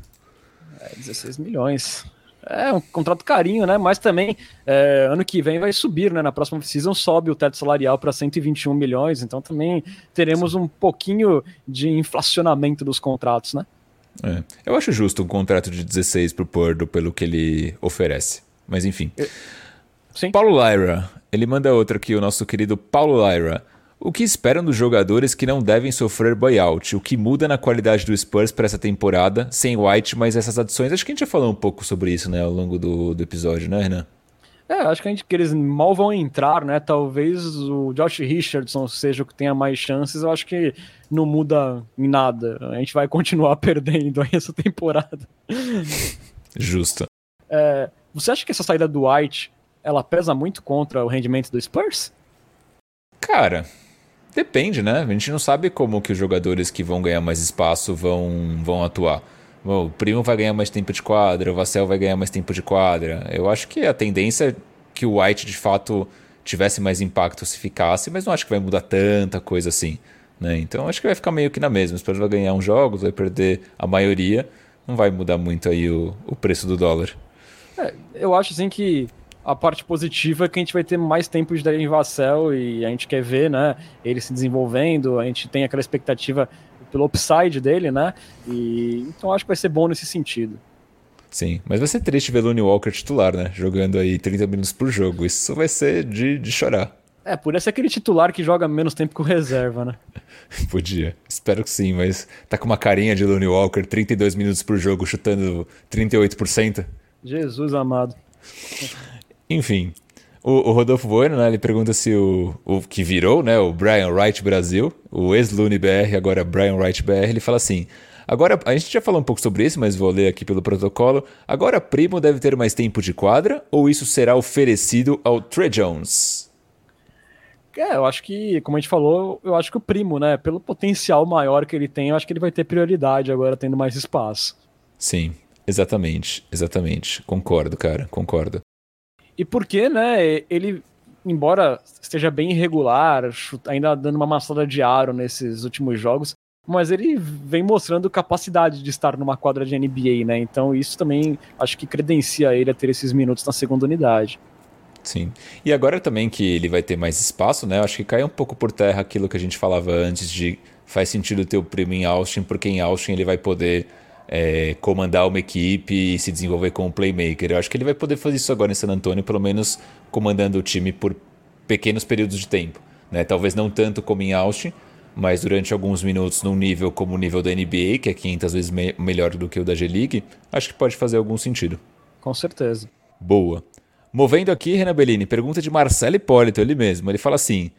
É, 16 milhões. É um contrato carinho, né? Mas também é, ano que vem vai subir, né? Na próxima season sobe o teto salarial para 121 milhões, então também teremos um pouquinho de inflacionamento dos contratos, né? É. Eu acho justo um contrato de 16 pro Purdue pelo que ele oferece. Mas enfim. Eu... Sim. Paulo Lyra, ele manda outra aqui, o nosso querido Paulo Lyra. O que esperam dos jogadores que não devem sofrer buyout? O que muda na qualidade do Spurs para essa temporada, sem White, mas essas adições? Acho que a gente já falou um pouco sobre isso né, ao longo do, do episódio, né, Renan? É, acho que, a gente, que eles mal vão entrar, né? Talvez o Josh Richardson seja o que tenha mais chances. Eu acho que não muda em nada. A gente vai continuar perdendo essa temporada. Justo. É, você acha que essa saída do White ela pesa muito contra o rendimento do Spurs? Cara, depende, né? A gente não sabe como que os jogadores que vão ganhar mais espaço vão, vão atuar. Bom, o Primo vai ganhar mais tempo de quadra, o Vassell vai ganhar mais tempo de quadra. Eu acho que a tendência é que o White de fato tivesse mais impacto se ficasse, mas não acho que vai mudar tanta coisa assim. Né? Então acho que vai ficar meio que na mesma. O Spurs vai ganhar uns jogos, vai perder a maioria. Não vai mudar muito aí o, o preço do dólar. É, eu acho assim que a parte positiva é que a gente vai ter mais tempo de Vassell e a gente quer ver, né, ele se desenvolvendo, a gente tem aquela expectativa pelo upside dele, né, e então acho que vai ser bom nesse sentido. Sim, mas vai ser triste ver Looney Walker titular, né, jogando aí 30 minutos por jogo, isso vai ser de, de chorar. É, por ser aquele titular que joga menos tempo que o reserva, né? Podia. Espero que sim, mas tá com uma carinha de Looney Walker, 32 minutos por jogo, chutando 38%. Jesus amado. Enfim, o, o, Rodolfo Bueno, né, ele pergunta se o, o que virou, né, o Brian Wright Brasil, o ex-Lune BR, agora Brian Wright BR, ele fala assim: Agora, a gente já falou um pouco sobre isso, mas vou ler aqui pelo protocolo. Agora, Primo deve ter mais tempo de quadra ou isso será oferecido ao Trey Jones? É, eu acho que, como a gente falou, eu acho que o Primo, né, pelo potencial maior que ele tem, eu acho que ele vai ter prioridade agora, tendo mais espaço. Sim, exatamente, exatamente. Concordo, cara, concordo. E porque, né, ele, embora esteja bem irregular, ainda dando uma maçada de aro nesses últimos jogos, mas ele vem mostrando capacidade de estar numa quadra de NBA, né? Então isso também acho que credencia ele a ter esses minutos na segunda unidade. Sim. E agora também que ele vai ter mais espaço, né? Acho que cai um pouco por terra aquilo que a gente falava antes de faz sentido ter o primo em Austin, porque em Austin ele vai poder é, comandar uma equipe e se desenvolver como playmaker. Eu acho que ele vai poder fazer isso agora em San Antonio, pelo menos comandando o time por pequenos períodos de tempo. Né? Talvez não tanto como em Austin, mas durante alguns minutos num nível como o nível da NBA, que é 500 vezes me melhor do que o da G-League, acho que pode fazer algum sentido. Com certeza. Boa. Movendo aqui, Renan Bellini, pergunta de Marcelo Hipólito, ele mesmo. Ele fala assim: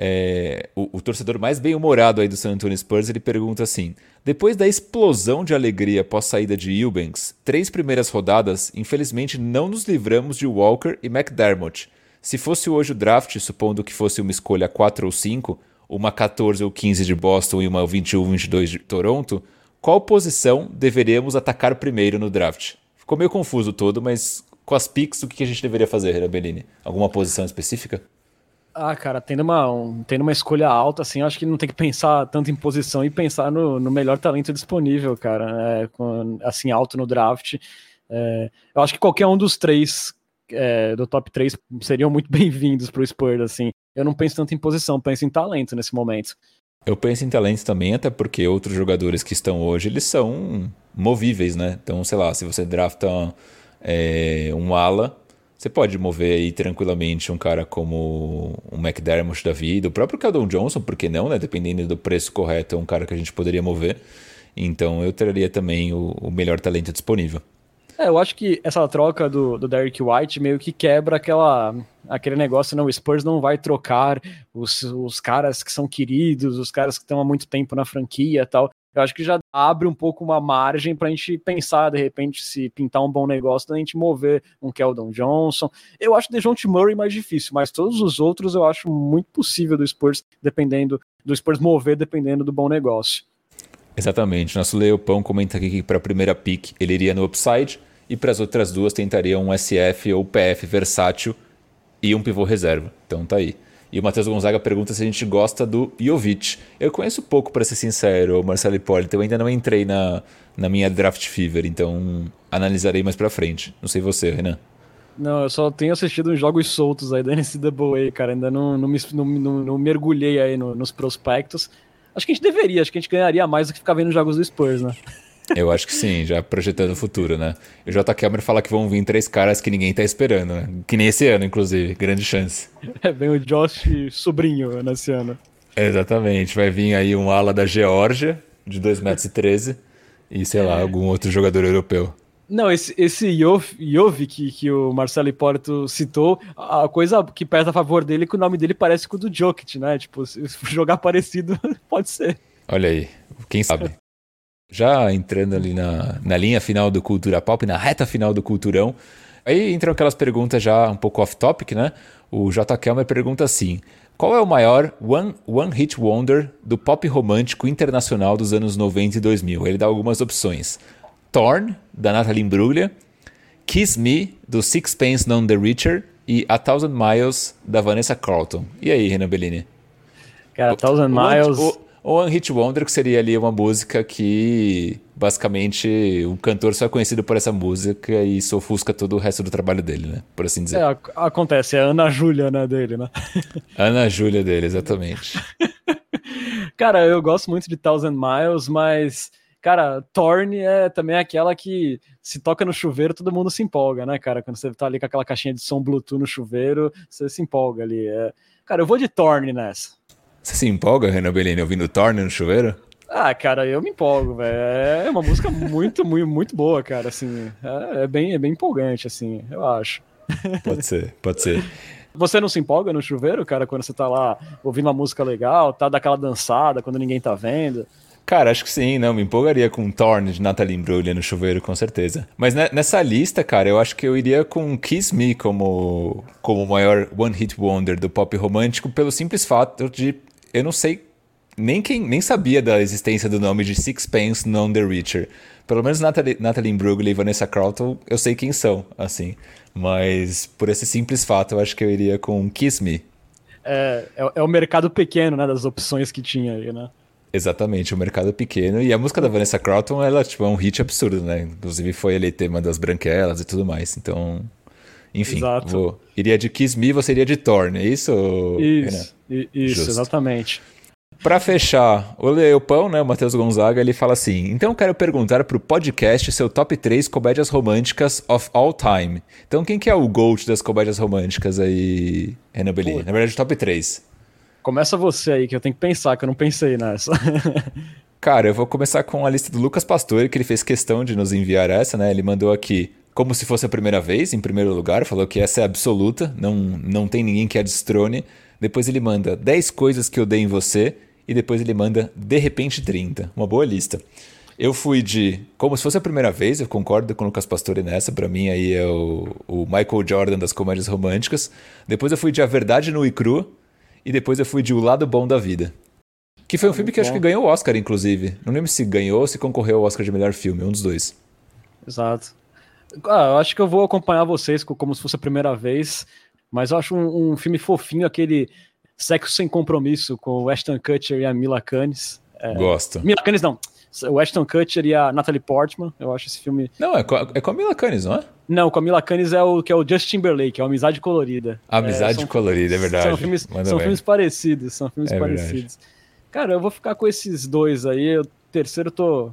é, o, o, torcedor mais bem-humorado aí do San Antonio Spurs, ele pergunta assim: depois da explosão de alegria após saída de Eubanks, três primeiras rodadas, infelizmente não nos livramos de Walker e McDermott. Se fosse hoje o draft, supondo que fosse uma escolha 4 ou 5, uma 14 ou 15 de Boston e uma 21 22 de Toronto, qual posição deveríamos atacar primeiro no draft? Ficou meio confuso todo, mas com as picks, o que a gente deveria fazer, Bellini? Alguma posição específica? Ah, cara, tendo uma, um, tendo uma escolha alta, assim, acho que não tem que pensar tanto em posição e pensar no, no melhor talento disponível, cara. É, com, assim, alto no draft. É, eu acho que qualquer um dos três é, do top 3 seriam muito bem-vindos para o Spurs, assim. Eu não penso tanto em posição, penso em talento nesse momento. Eu penso em talento também, até porque outros jogadores que estão hoje, eles são movíveis, né? Então, sei lá, se você drafta é, um ala, você pode mover aí tranquilamente um cara como o McDermott da vida, o próprio Keldon Johnson, por que não, né? Dependendo do preço correto, é um cara que a gente poderia mover. Então eu traria também o, o melhor talento disponível. É, eu acho que essa troca do, do Derek White meio que quebra aquela, aquele negócio, não, o Spurs não vai trocar os, os caras que são queridos, os caras que estão há muito tempo na franquia tal eu acho que já abre um pouco uma margem para a gente pensar, de repente, se pintar um bom negócio, da gente mover um Keldon Johnson. Eu acho o DeJounte Murray mais difícil, mas todos os outros eu acho muito possível do Spurs, dependendo do Spurs mover, dependendo do bom negócio. Exatamente. Nosso Leopão comenta aqui que para a primeira pick ele iria no upside e para as outras duas tentaria um SF ou PF versátil e um pivô reserva. Então tá aí. E o Matheus Gonzaga pergunta se a gente gosta do Jovic. Eu conheço pouco, para ser sincero, Marcelo Hipólito. Eu ainda não entrei na, na minha draft fever, então analisarei mais para frente. Não sei você, Renan. Não, eu só tenho assistido uns jogos soltos aí da NCAA, cara. Ainda não, não, me, não, não, não mergulhei aí no, nos prospectos. Acho que a gente deveria, acho que a gente ganharia mais do que ficar vendo jogos do Spurs, né? Eu acho que sim, já projetando o futuro, né? O J. Cameron fala que vão vir três caras que ninguém tá esperando, né? Que nem esse ano, inclusive. Grande chance. É, vem o Josh sobrinho nesse ano. Exatamente. Vai vir aí um ala da Geórgia, de 2,13 metros e, sei lá, algum outro jogador europeu. Não, esse, esse Jovic que, que o Marcelo Hipólito citou, a coisa que pesa a favor dele é que o nome dele parece com o do Jokic, né? Tipo, se jogar parecido, pode ser. Olha aí, quem sabe. Já entrando ali na, na linha final do Cultura Pop, na reta final do Culturão, aí entram aquelas perguntas já um pouco off-topic, né? O J. Kelmer pergunta assim: qual é o maior one, one Hit Wonder do pop romântico internacional dos anos 90 e 2000? Ele dá algumas opções: Torn, da Natalie Imbruglia, Kiss Me, do Sixpence None the Richer e A Thousand Miles, da Vanessa Carlton. E aí, Renan Bellini? Cara, A Thousand Miles. O, One Hit Wonder, que seria ali uma música que basicamente o cantor só é conhecido por essa música e isso ofusca todo o resto do trabalho dele, né? Por assim dizer. É, acontece, é a Ana Júlia, né, dele, né? Ana Júlia dele, exatamente. Cara, eu gosto muito de Thousand Miles, mas Cara, Torn é também aquela que se toca no chuveiro, todo mundo se empolga, né, cara? Quando você tá ali com aquela caixinha de som Bluetooth no chuveiro, você se empolga ali. É... Cara, eu vou de Torn nessa. Você se empolga, Renan Bellini, ouvindo Torn no chuveiro? Ah, cara, eu me empolgo, velho. É uma música muito, muito, muito boa, cara, assim. É, é, bem, é bem empolgante, assim, eu acho. Pode ser, pode ser. Você não se empolga no chuveiro, cara, quando você tá lá ouvindo uma música legal, tá daquela dançada quando ninguém tá vendo? Cara, acho que sim, não, me empolgaria com Torn de Natalie Imbruglia no chuveiro, com certeza. Mas nessa lista, cara, eu acho que eu iria com Kiss Me como como o maior one hit wonder do pop romântico pelo simples fato de eu não sei nem quem nem sabia da existência do nome de Sixpence None the Richer. Pelo menos Natalie, Natalie Imbruglia e Vanessa Carlton, eu sei quem são, assim. Mas por esse simples fato, eu acho que eu iria com Kiss Me. É, é, é o mercado pequeno, né, das opções que tinha aí, né? Exatamente, o mercado pequeno. E a música da Vanessa Carlton, ela tipo, é um hit absurdo, né? Inclusive foi ele tema das branquelas e tudo mais. Então, enfim, vou, iria de Kiss Me, você iria de Torn, é isso? Isso, isso exatamente. Para fechar, o Leopão, né, o Matheus Gonzaga, ele fala assim: Então quero perguntar pro podcast seu top 3 comédias românticas of all time. Então quem que é o GOAT das comédias românticas aí, Renan Bellini? Na verdade, top 3. Começa você aí, que eu tenho que pensar, que eu não pensei nessa. Cara, eu vou começar com a lista do Lucas Pastore, que ele fez questão de nos enviar essa, né? Ele mandou aqui como se fosse a primeira vez, em primeiro lugar, falou que essa é absoluta, não, não tem ninguém que a destrone. Depois ele manda 10 coisas que eu dei em você, e depois ele manda de repente 30. Uma boa lista. Eu fui de como se fosse a primeira vez, eu concordo com o Lucas Pastore nessa, para mim aí é o, o, Michael Jordan das comédias românticas. Depois eu fui de A Verdade no e Cru, e depois eu fui de O Lado Bom da Vida. Que foi um filme que acho que ganhou o Oscar, inclusive. Não lembro se ganhou ou se concorreu ao Oscar de melhor filme, um dos dois. Exato. Ah, eu acho que eu vou acompanhar vocês como se fosse a primeira vez, mas eu acho um, um filme fofinho, aquele Sexo Sem Compromisso, com o Ashton Kutcher e a Mila Kunis. É, Gosto. Mila Kunis não, o Ashton Kutcher e a Natalie Portman, eu acho esse filme... Não, é com, é com a Mila Kunis, não é? Não, com a Mila Kunis é o que é o Justin Timberlake, é o Amizade Colorida. Amizade é, Colorida, é verdade. São filmes, são filmes parecidos, são filmes é parecidos. Verdade. Cara, eu vou ficar com esses dois aí, o terceiro tô...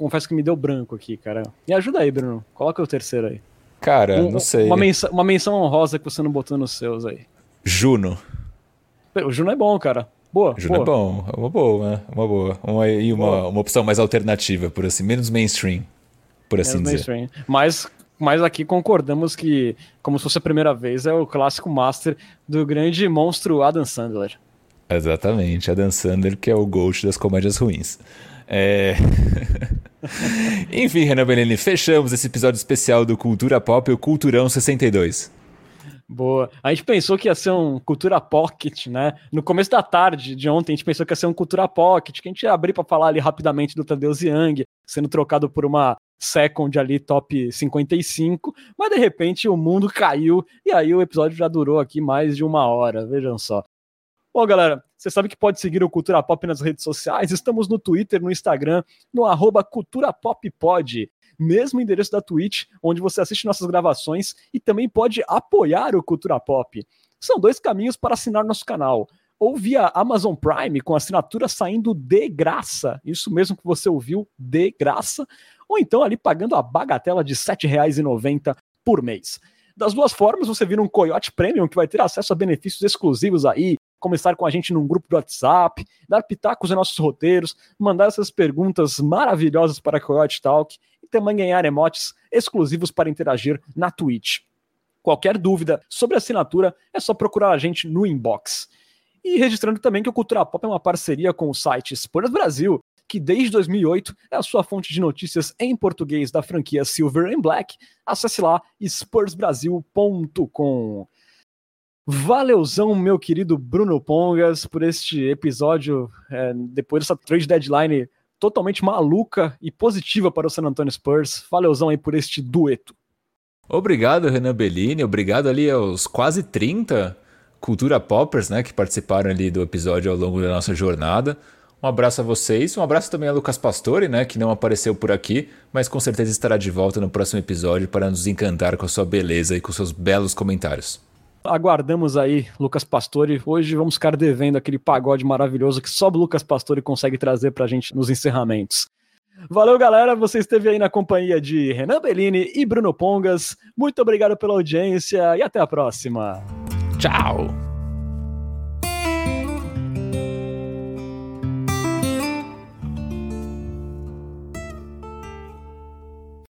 Confesso que me deu branco aqui, cara. Me ajuda aí, Bruno. Coloca o terceiro aí. Cara, um, não sei. Uma menção, uma menção honrosa que você não botou nos seus aí. Juno. O Juno é bom, cara. Boa. Juno boa. é bom, é uma boa, né? Uma boa. Uma, e uma, uma opção mais alternativa, por assim, menos mainstream, por assim menos dizer. Mainstream. Mas, mas aqui concordamos que, como se fosse a primeira vez, é o clássico master do grande monstro Adam Sandler. Exatamente, Adam Sandler, que é o ghost das comédias ruins. É... Enfim, Renan Benini, fechamos esse episódio especial do Cultura Pop, o Culturão 62. Boa. A gente pensou que ia ser um Cultura Pocket, né? No começo da tarde de ontem, a gente pensou que ia ser um Cultura Pocket, que a gente ia abrir para falar ali rapidamente do Tadeu Ziang, sendo trocado por uma second ali, top 55, mas de repente o mundo caiu e aí o episódio já durou aqui mais de uma hora, vejam só. Bom, galera, você sabe que pode seguir o Cultura Pop nas redes sociais. Estamos no Twitter, no Instagram, no arroba Cultura Pop Pod mesmo endereço da Twitch, onde você assiste nossas gravações e também pode apoiar o Cultura Pop. São dois caminhos para assinar nosso canal. Ou via Amazon Prime, com assinatura saindo de graça, isso mesmo que você ouviu, de graça, ou então ali pagando a bagatela de R$ 7,90 por mês. Das duas formas, você vira um Coyote Premium que vai ter acesso a benefícios exclusivos aí, como estar com a gente num grupo do WhatsApp, dar pitacos em nossos roteiros, mandar essas perguntas maravilhosas para a Coyote Talk também ganhar emotes exclusivos para interagir na Twitch. Qualquer dúvida sobre assinatura é só procurar a gente no inbox. E registrando também que o Cultura Pop é uma parceria com o site Spurs Brasil, que desde 2008 é a sua fonte de notícias em português da franquia Silver and Black. Acesse lá spursbrasil.com. Valeuzão, meu querido Bruno Pongas, por este episódio, é, depois dessa trade deadline totalmente maluca e positiva para o San Antonio Spurs. Valeuzão aí por este dueto. Obrigado, Renan Bellini. Obrigado ali aos quase 30 cultura poppers, né, que participaram ali do episódio ao longo da nossa jornada. Um abraço a vocês, um abraço também a Lucas Pastore, né, que não apareceu por aqui, mas com certeza estará de volta no próximo episódio para nos encantar com a sua beleza e com seus belos comentários. Aguardamos aí, Lucas Pastore. Hoje vamos ficar devendo aquele pagode maravilhoso que só o Lucas Pastore consegue trazer pra gente nos encerramentos. Valeu, galera. Você esteve aí na companhia de Renan Bellini e Bruno Pongas. Muito obrigado pela audiência e até a próxima. Tchau!